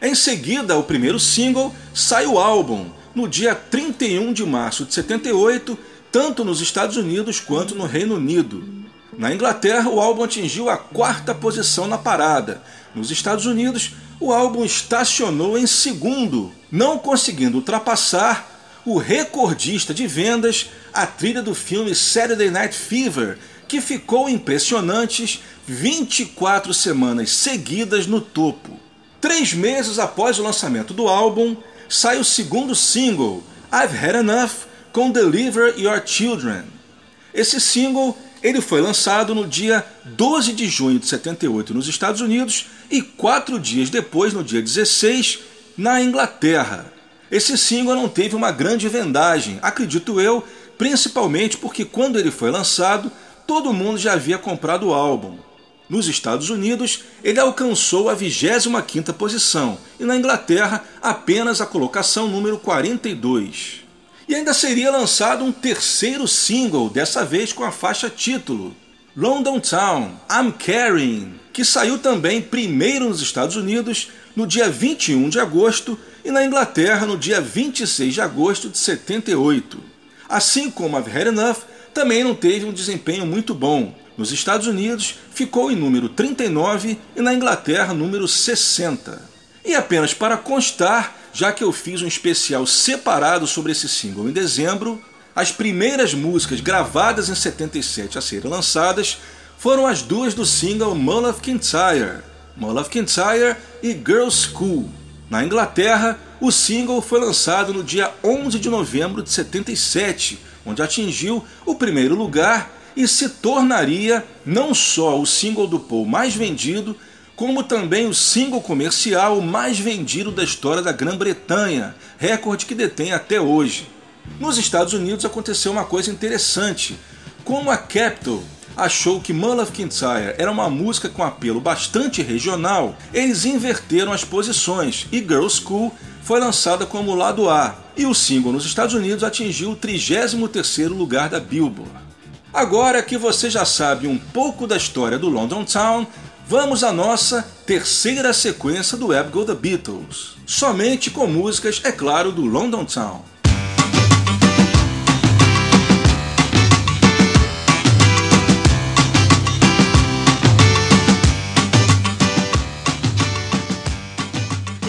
Em seguida, o primeiro single sai o álbum, no dia 31 de março de 78, tanto nos Estados Unidos quanto no Reino Unido. Na Inglaterra, o álbum atingiu a quarta posição na parada. Nos Estados Unidos, o álbum estacionou em segundo, não conseguindo ultrapassar o recordista de vendas, a trilha do filme Saturday Night Fever, que ficou impressionantes 24 semanas seguidas no topo. Três meses após o lançamento do álbum, sai o segundo single, I've Had Enough, com Deliver Your Children. Esse single ele foi lançado no dia 12 de junho de 78 nos Estados Unidos e quatro dias depois, no dia 16, na Inglaterra. Esse single não teve uma grande vendagem, acredito eu, principalmente porque quando ele foi lançado, todo mundo já havia comprado o álbum. Nos Estados Unidos, ele alcançou a 25ª posição e na Inglaterra apenas a colocação número 42. E ainda seria lançado um terceiro single, dessa vez com a faixa título, London Town, I'm Carrying, que saiu também primeiro nos Estados Unidos no dia 21 de agosto e na Inglaterra no dia 26 de agosto de 78. Assim como I've Had Enough, também não teve um desempenho muito bom, nos Estados Unidos ficou em número 39 e na Inglaterra número 60. E apenas para constar, já que eu fiz um especial separado sobre esse single em dezembro, as primeiras músicas gravadas em 77 a serem lançadas foram as duas do single Mull of Kintyre, Mull of Kintyre e Girls School. Na Inglaterra, o single foi lançado no dia 11 de novembro de 77, onde atingiu o primeiro lugar e se tornaria não só o single do Paul mais vendido, como também o single comercial mais vendido da história da Grã-Bretanha, recorde que detém até hoje. Nos Estados Unidos aconteceu uma coisa interessante. Como a Capitol achou que Mull of Kintyre era uma música com apelo bastante regional, eles inverteram as posições e Girl School foi lançada como lado A, e o single nos Estados Unidos atingiu o 33º lugar da Billboard. Agora que você já sabe um pouco da história do London Town, vamos à nossa terceira sequência do Web Go The Beatles, somente com músicas, é claro, do London Town.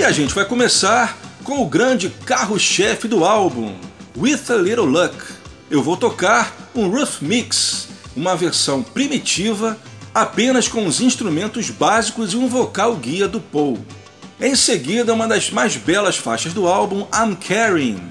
A gente vai começar com o grande carro-chefe do álbum, With a Little Luck. Eu vou tocar um Rough Mix, uma versão primitiva, apenas com os instrumentos básicos e um vocal guia do Paul. Em seguida, uma das mais belas faixas do álbum, I'm Carrying.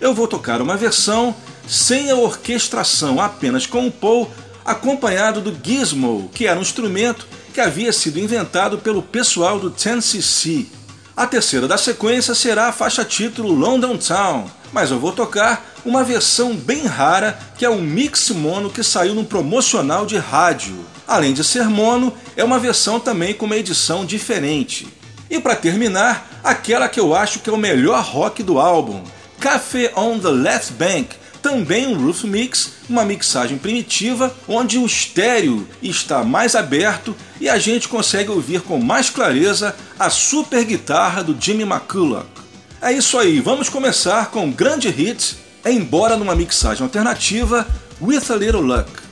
Eu vou tocar uma versão sem a orquestração, apenas com o Paul, acompanhado do Gizmo, que era um instrumento que havia sido inventado pelo pessoal do 10cc. A terceira da sequência será a faixa título London Town, mas eu vou tocar uma versão bem rara que é um mix mono que saiu num promocional de rádio. Além de ser mono, é uma versão também com uma edição diferente. E para terminar, aquela que eu acho que é o melhor rock do álbum, Café on the Left Bank, também um roof mix, uma mixagem primitiva onde o estéreo está mais aberto e a gente consegue ouvir com mais clareza a super guitarra do Jimmy McCulloch. É isso aí, vamos começar com um grande hit, embora numa mixagem alternativa, With a Little Luck.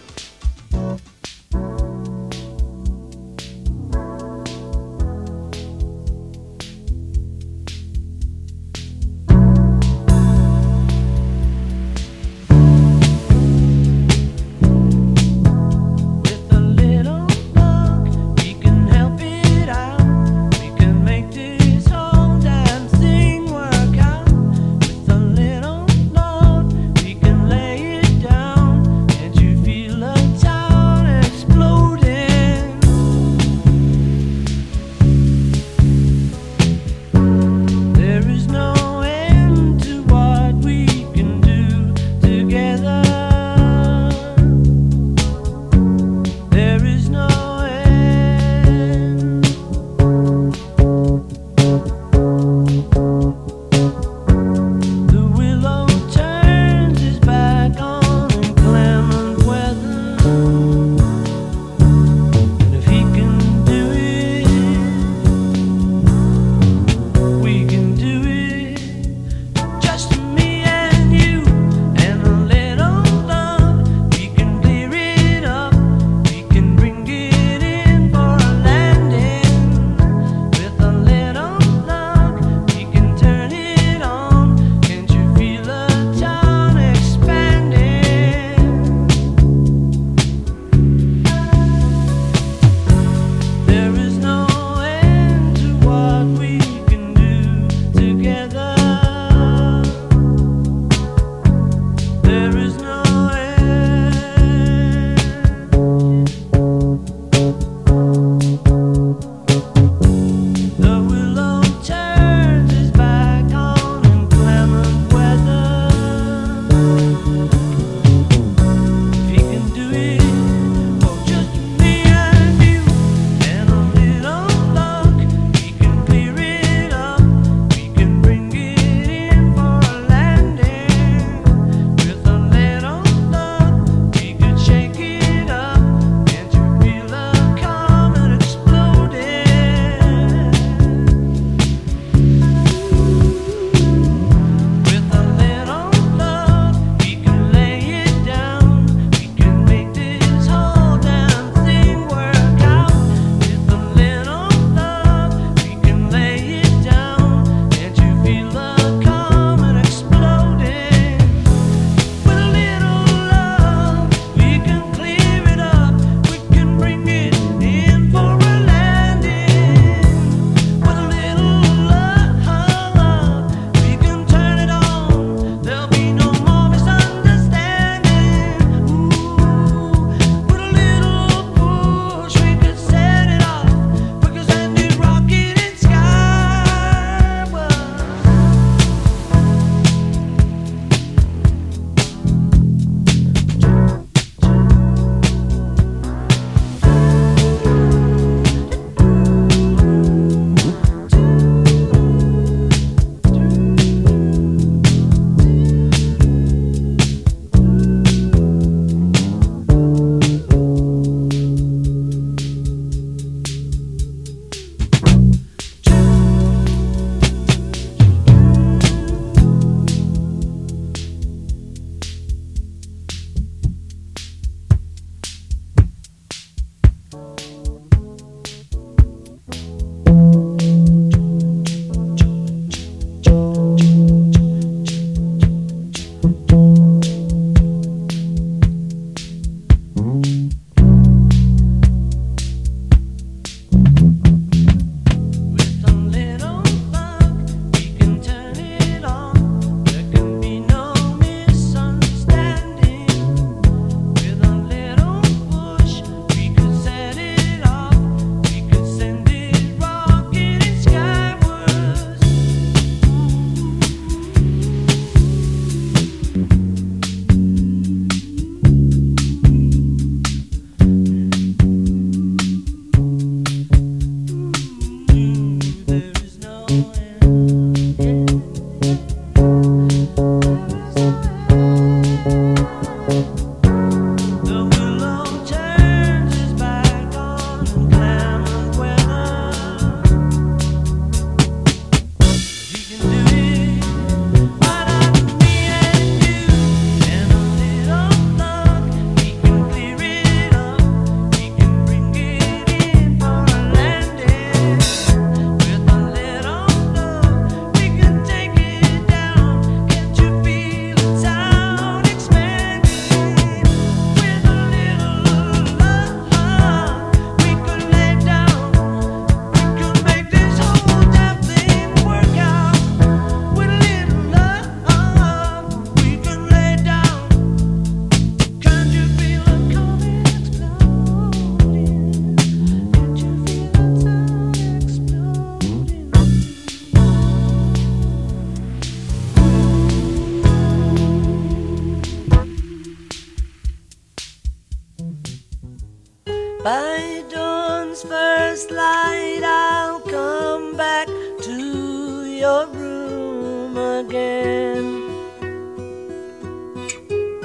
By dawn's first light, I'll come back to your room again.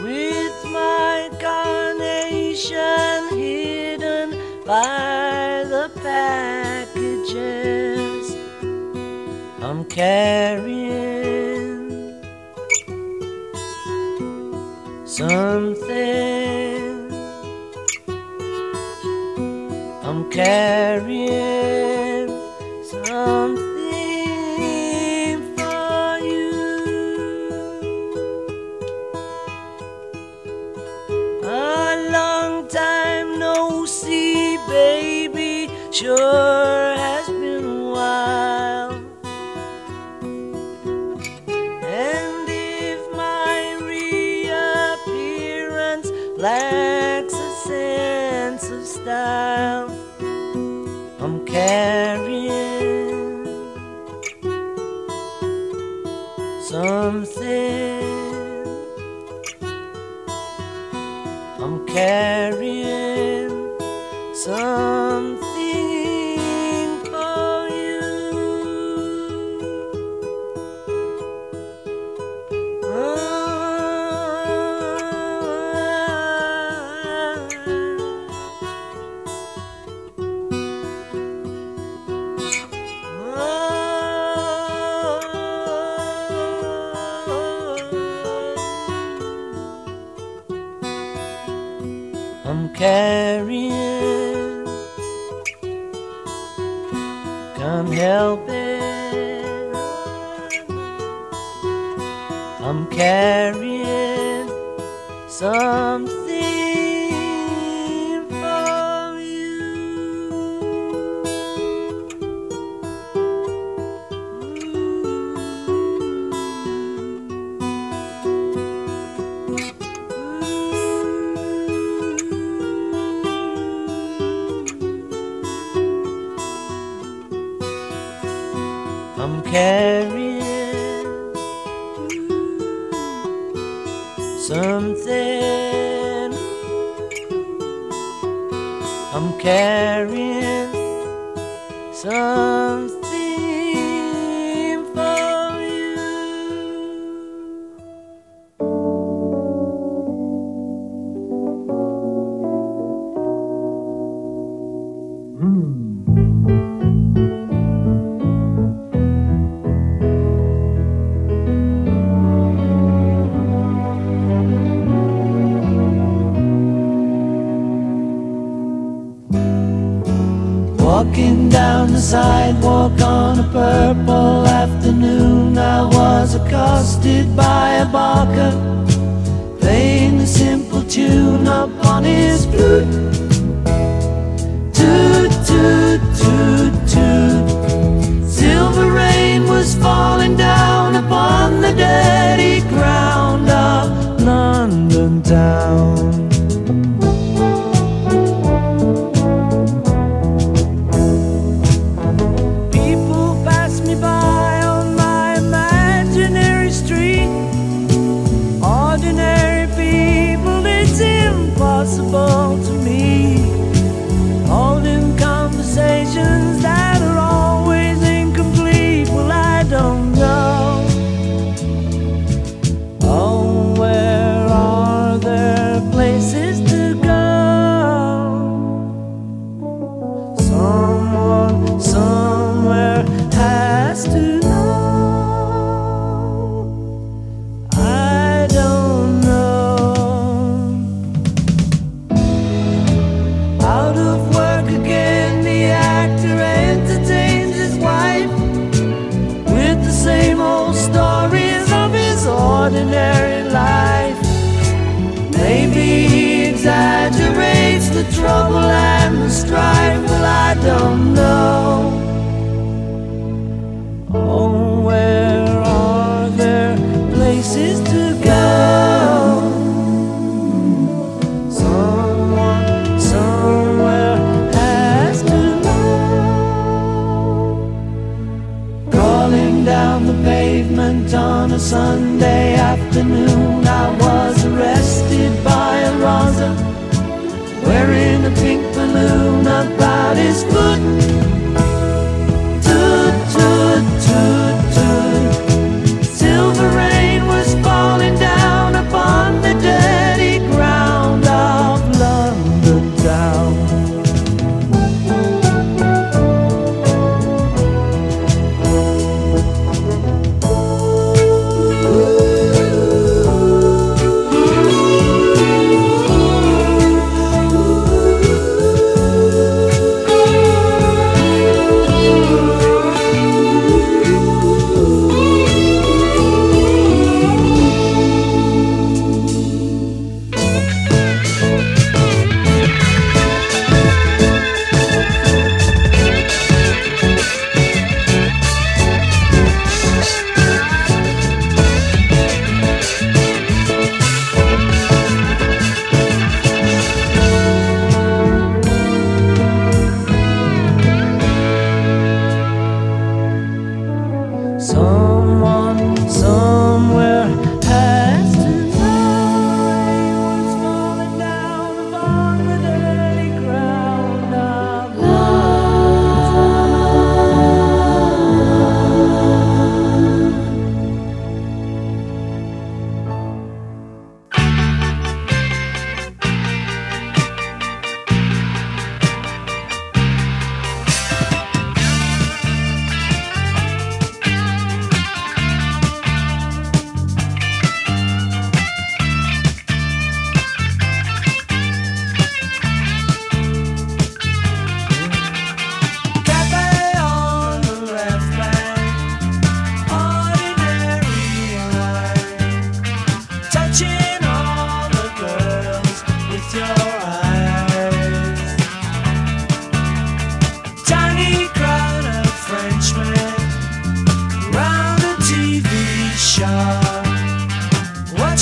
With my carnation hidden by the packages, I'm carrying.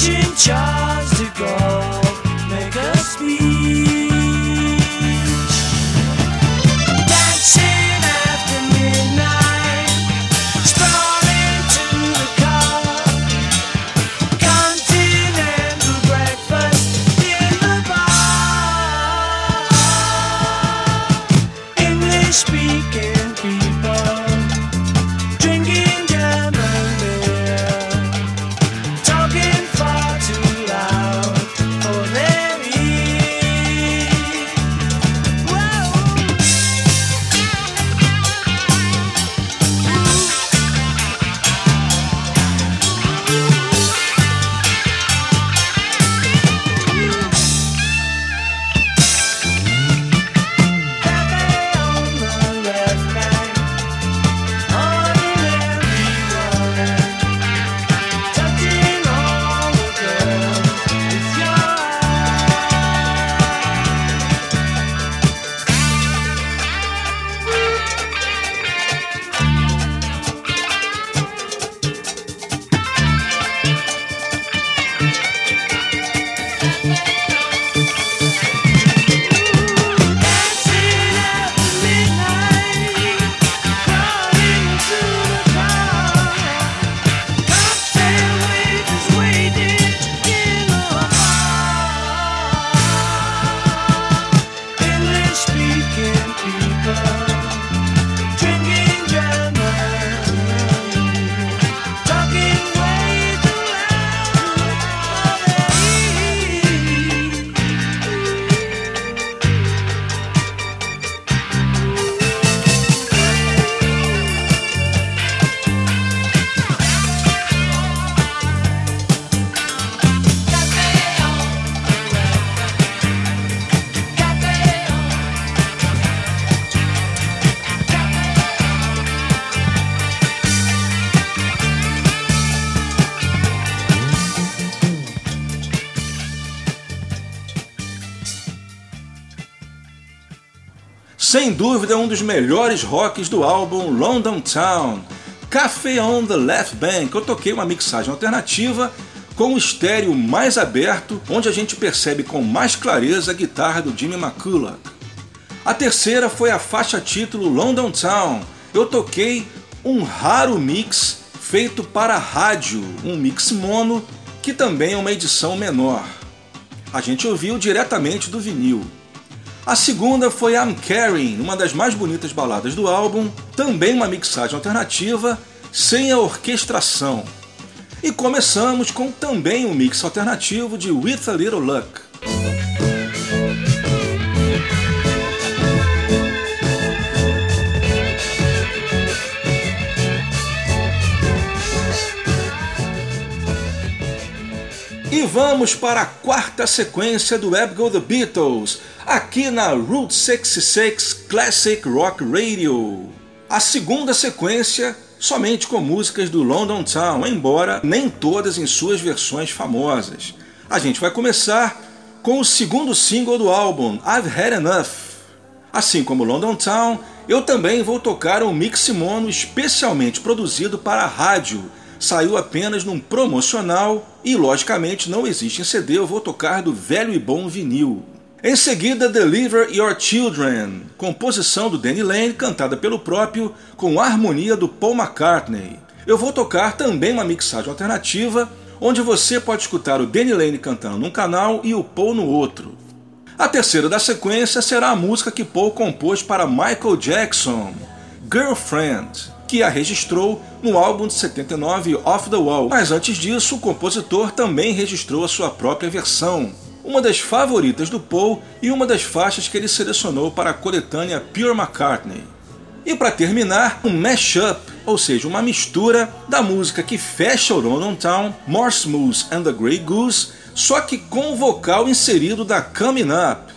Russian charge to go. Dúvida, um dos melhores rocks do álbum London Town, Café on the Left Bank. Eu toquei uma mixagem alternativa com o estéreo mais aberto, onde a gente percebe com mais clareza a guitarra do Jimmy McCulloch. A terceira foi a faixa título London Town. Eu toquei um raro mix feito para rádio, um mix mono, que também é uma edição menor. A gente ouviu diretamente do vinil. A segunda foi I'm Caring, uma das mais bonitas baladas do álbum, também uma mixagem alternativa, sem a orquestração. E começamos com também um mix alternativo de With a Little Luck. E vamos para a quarta sequência do Web Go The Beatles, aqui na Route 66 Classic Rock Radio. A segunda sequência somente com músicas do London Town, embora nem todas em suas versões famosas. A gente vai começar com o segundo single do álbum, I've Had Enough. Assim como London Town, eu também vou tocar um mix mono especialmente produzido para a rádio saiu apenas num promocional e, logicamente, não existe em CD. Eu vou tocar do velho e bom vinil. Em seguida, Deliver Your Children, composição do Danny Lane, cantada pelo próprio, com harmonia do Paul McCartney. Eu vou tocar também uma mixagem alternativa, onde você pode escutar o Danny Lane cantando num canal e o Paul no outro. A terceira da sequência será a música que Paul compôs para Michael Jackson, Girlfriend que a registrou no álbum de 79 Off the Wall. Mas antes disso, o compositor também registrou a sua própria versão, uma das favoritas do Paul e uma das faixas que ele selecionou para a coletânea Pure McCartney. E para terminar, um mashup, ou seja, uma mistura da música que fecha o London Town, More Smooth and the Grey Goose, só que com o vocal inserido da Coming Up.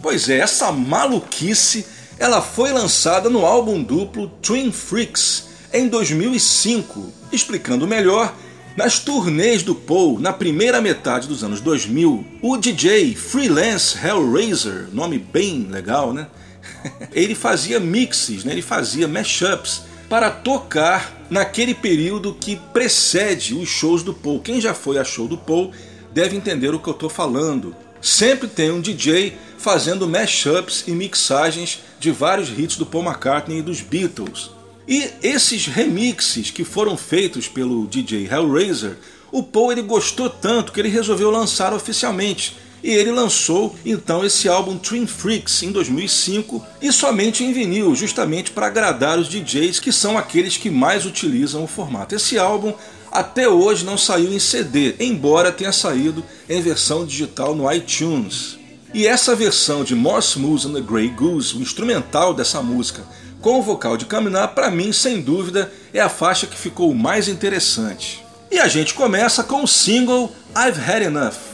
Pois é, essa maluquice ela foi lançada no álbum duplo Twin Freaks em 2005, explicando melhor nas turnês do Paul na primeira metade dos anos 2000, o DJ Freelance Hellraiser, nome bem legal, né? (laughs) ele fazia mixes, né? ele fazia mashups para tocar naquele período que precede os shows do Paul. Quem já foi a show do Paul deve entender o que eu estou falando. Sempre tem um DJ fazendo mashups e mixagens de vários hits do Paul McCartney e dos Beatles. E esses remixes que foram feitos pelo DJ Hellraiser, o Paul ele gostou tanto que ele resolveu lançar oficialmente. E ele lançou então esse álbum Twin Freaks em 2005 e somente em vinil, justamente para agradar os DJs que são aqueles que mais utilizam o formato. Esse álbum até hoje não saiu em CD, embora tenha saído em versão digital no iTunes. E essa versão de More Smooth and the Grey Goose, o instrumental dessa música, com o vocal de Caminar, para mim, sem dúvida, é a faixa que ficou mais interessante. E a gente começa com o single I've Had Enough.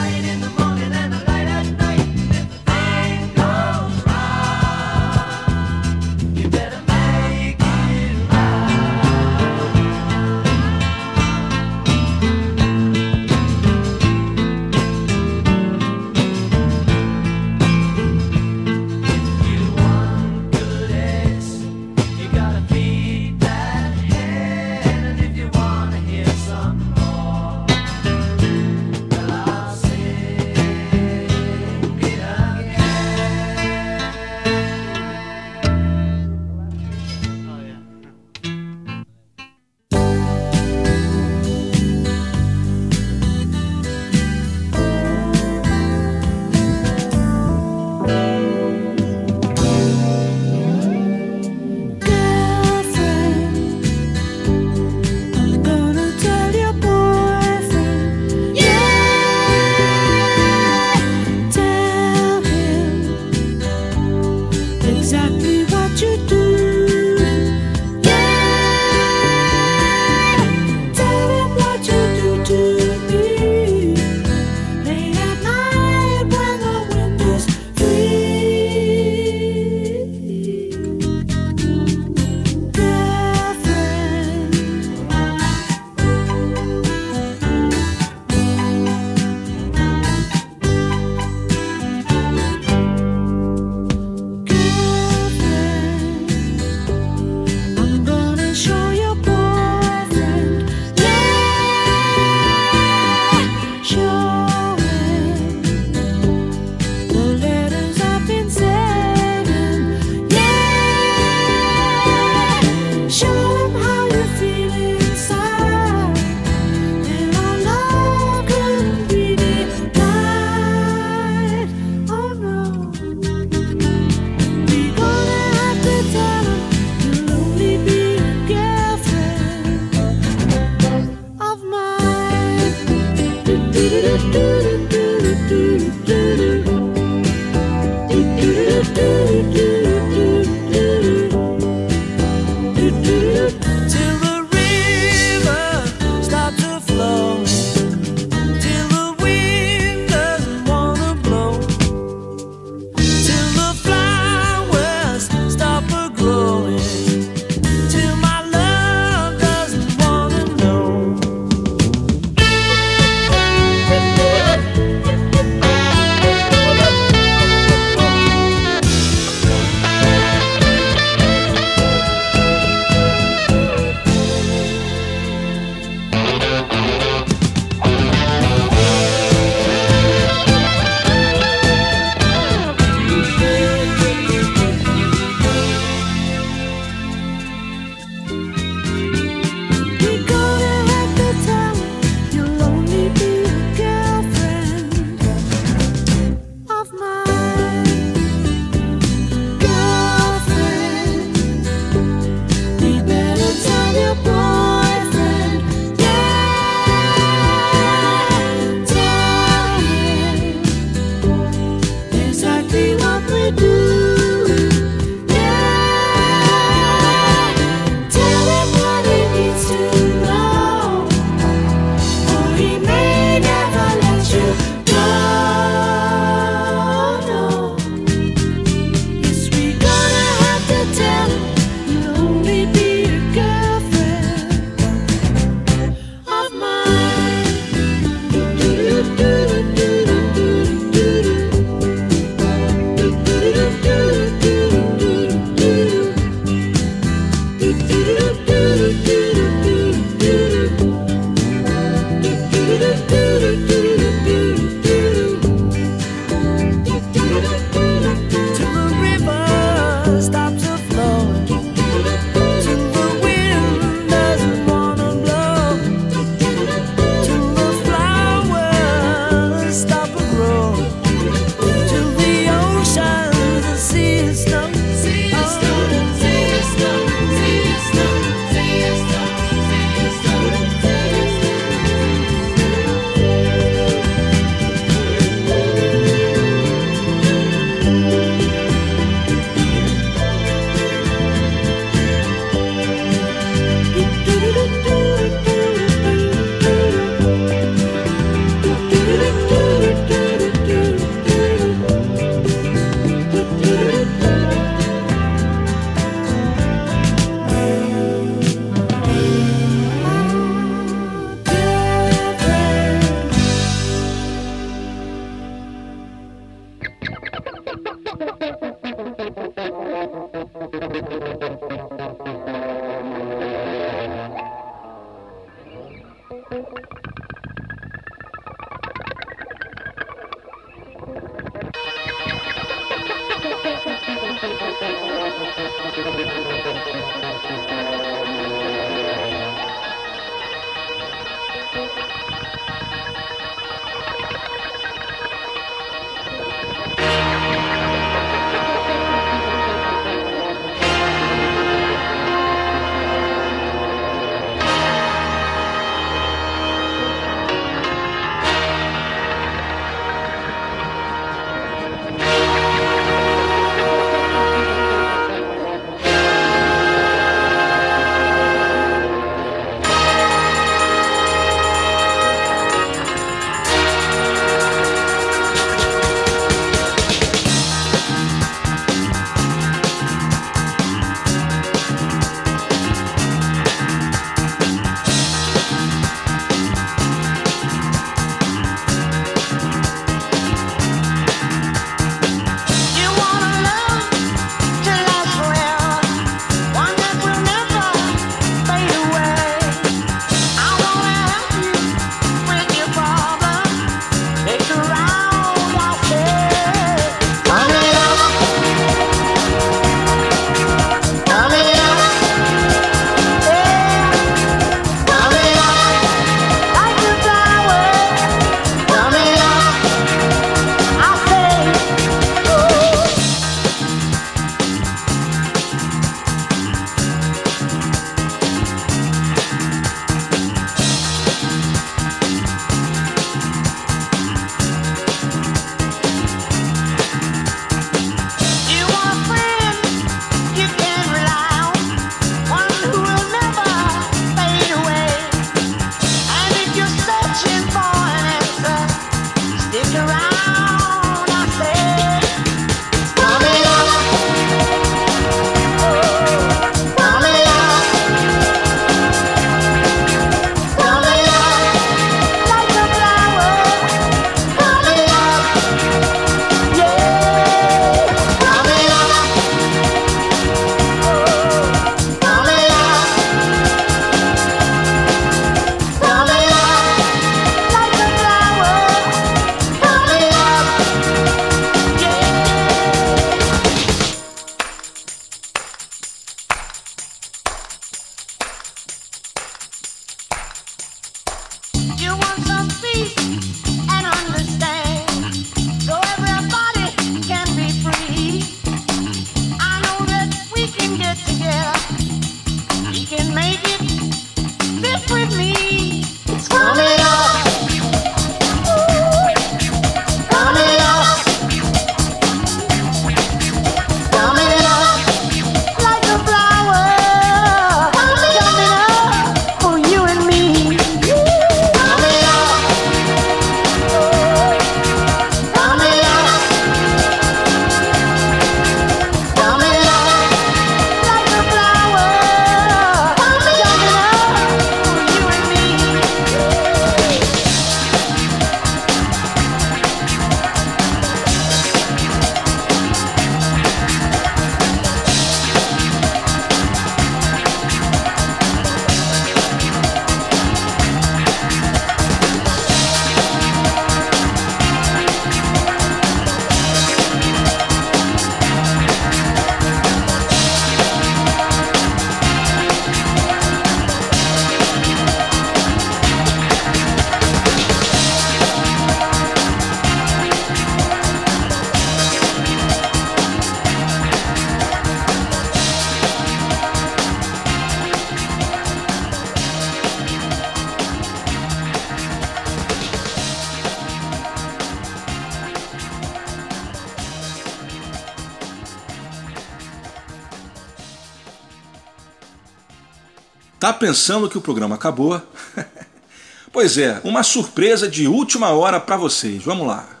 Tá pensando que o programa acabou? (laughs) pois é, uma surpresa de última hora para vocês. Vamos lá.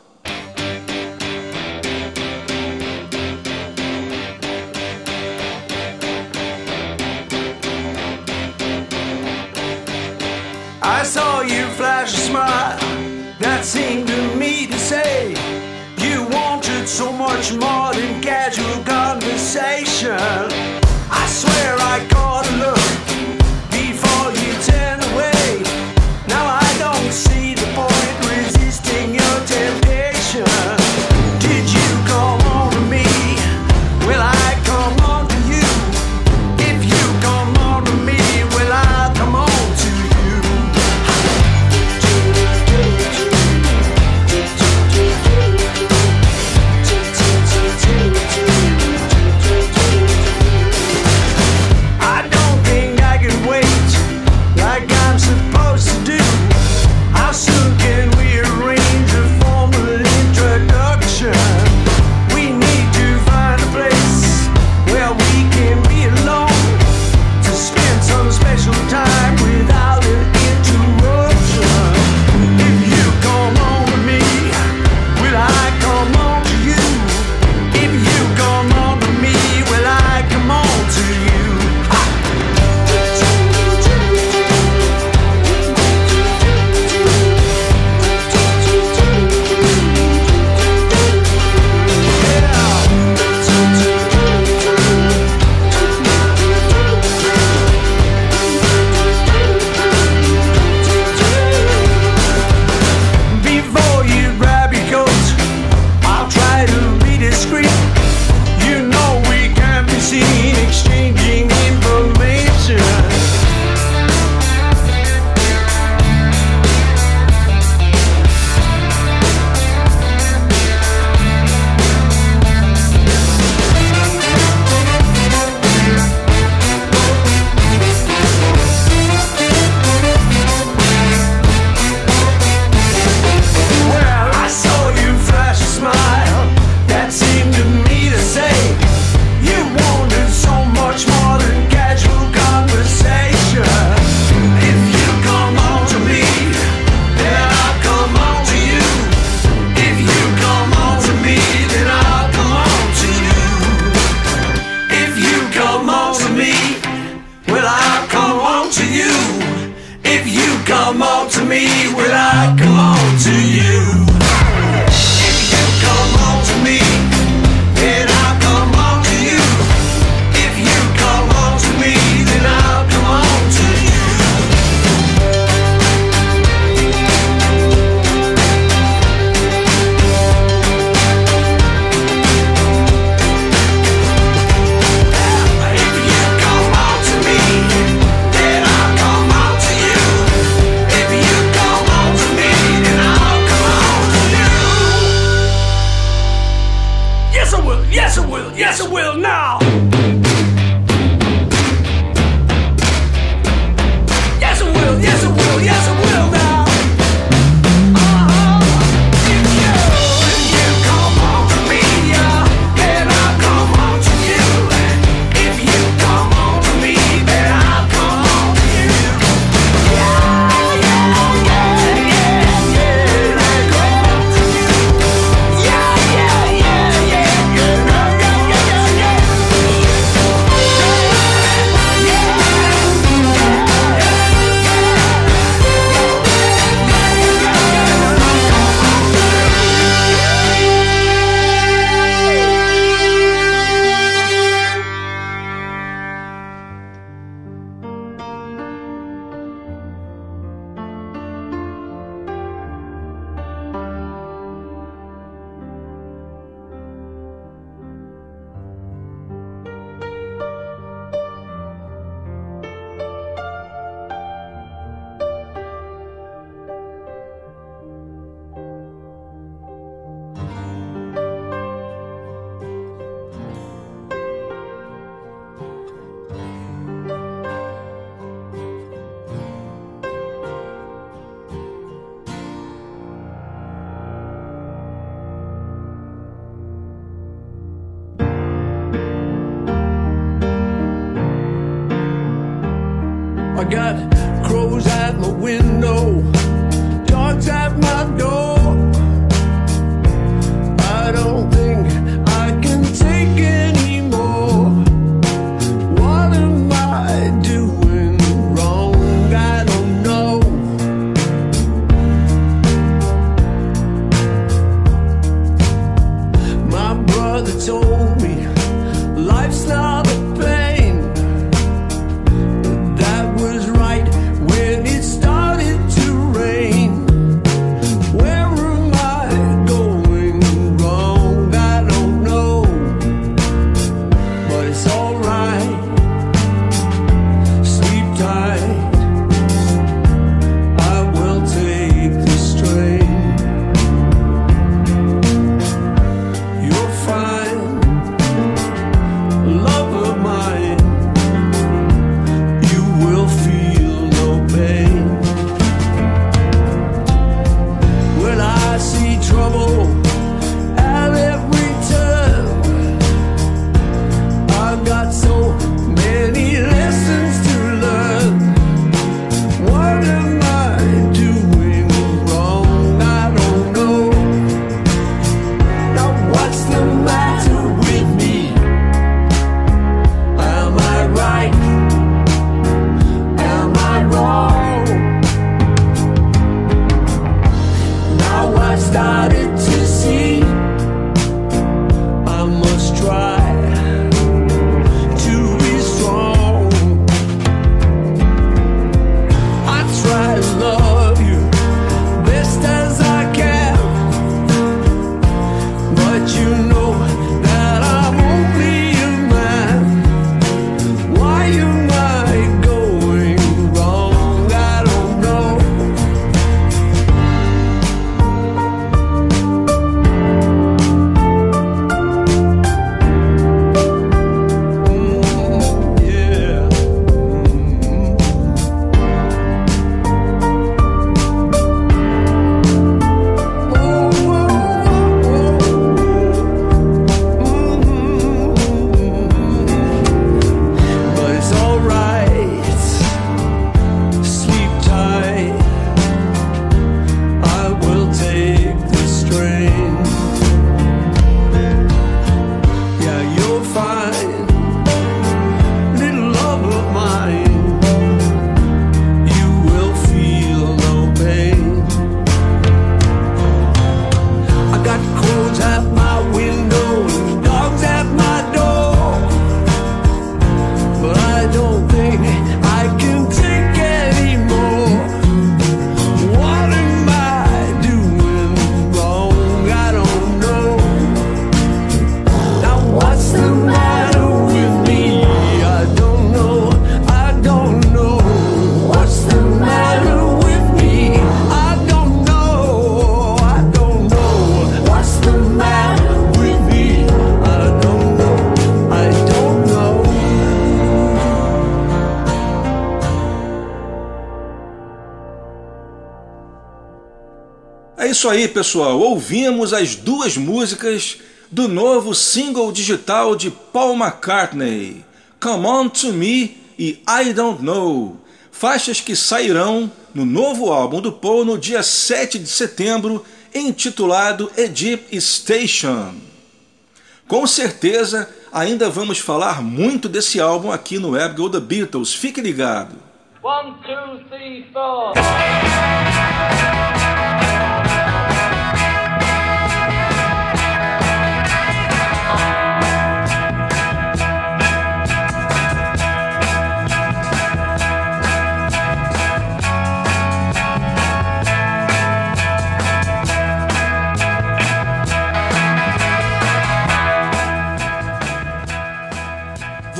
Isso aí, pessoal. Ouvimos as duas músicas do novo single digital de Paul McCartney, Come On To Me e I Don't Know, faixas que sairão no novo álbum do Paul no dia 7 de setembro, intitulado Egypt Station. Com certeza, ainda vamos falar muito desse álbum aqui no Web Go The Beatles, fique ligado.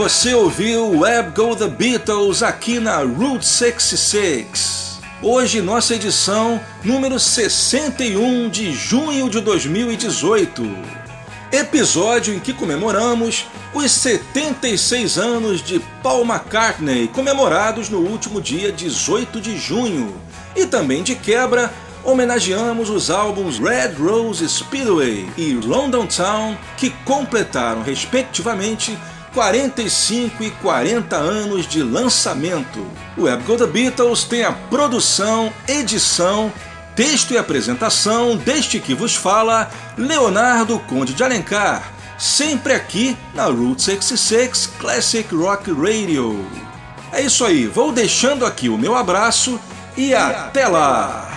Você ouviu Web Go The Beatles aqui na Route 66. Hoje nossa edição número 61 de junho de 2018. Episódio em que comemoramos os 76 anos de Paul McCartney, comemorados no último dia 18 de junho. E também de quebra, homenageamos os álbuns Red Rose Speedway e London Town, que completaram, respectivamente, 45 e 40 anos de lançamento. O Web Go The Beatles tem a produção, edição, texto e apresentação deste que vos fala, Leonardo Conde de Alencar, sempre aqui na Route 66 Classic Rock Radio. É isso aí, vou deixando aqui o meu abraço e, e até lá!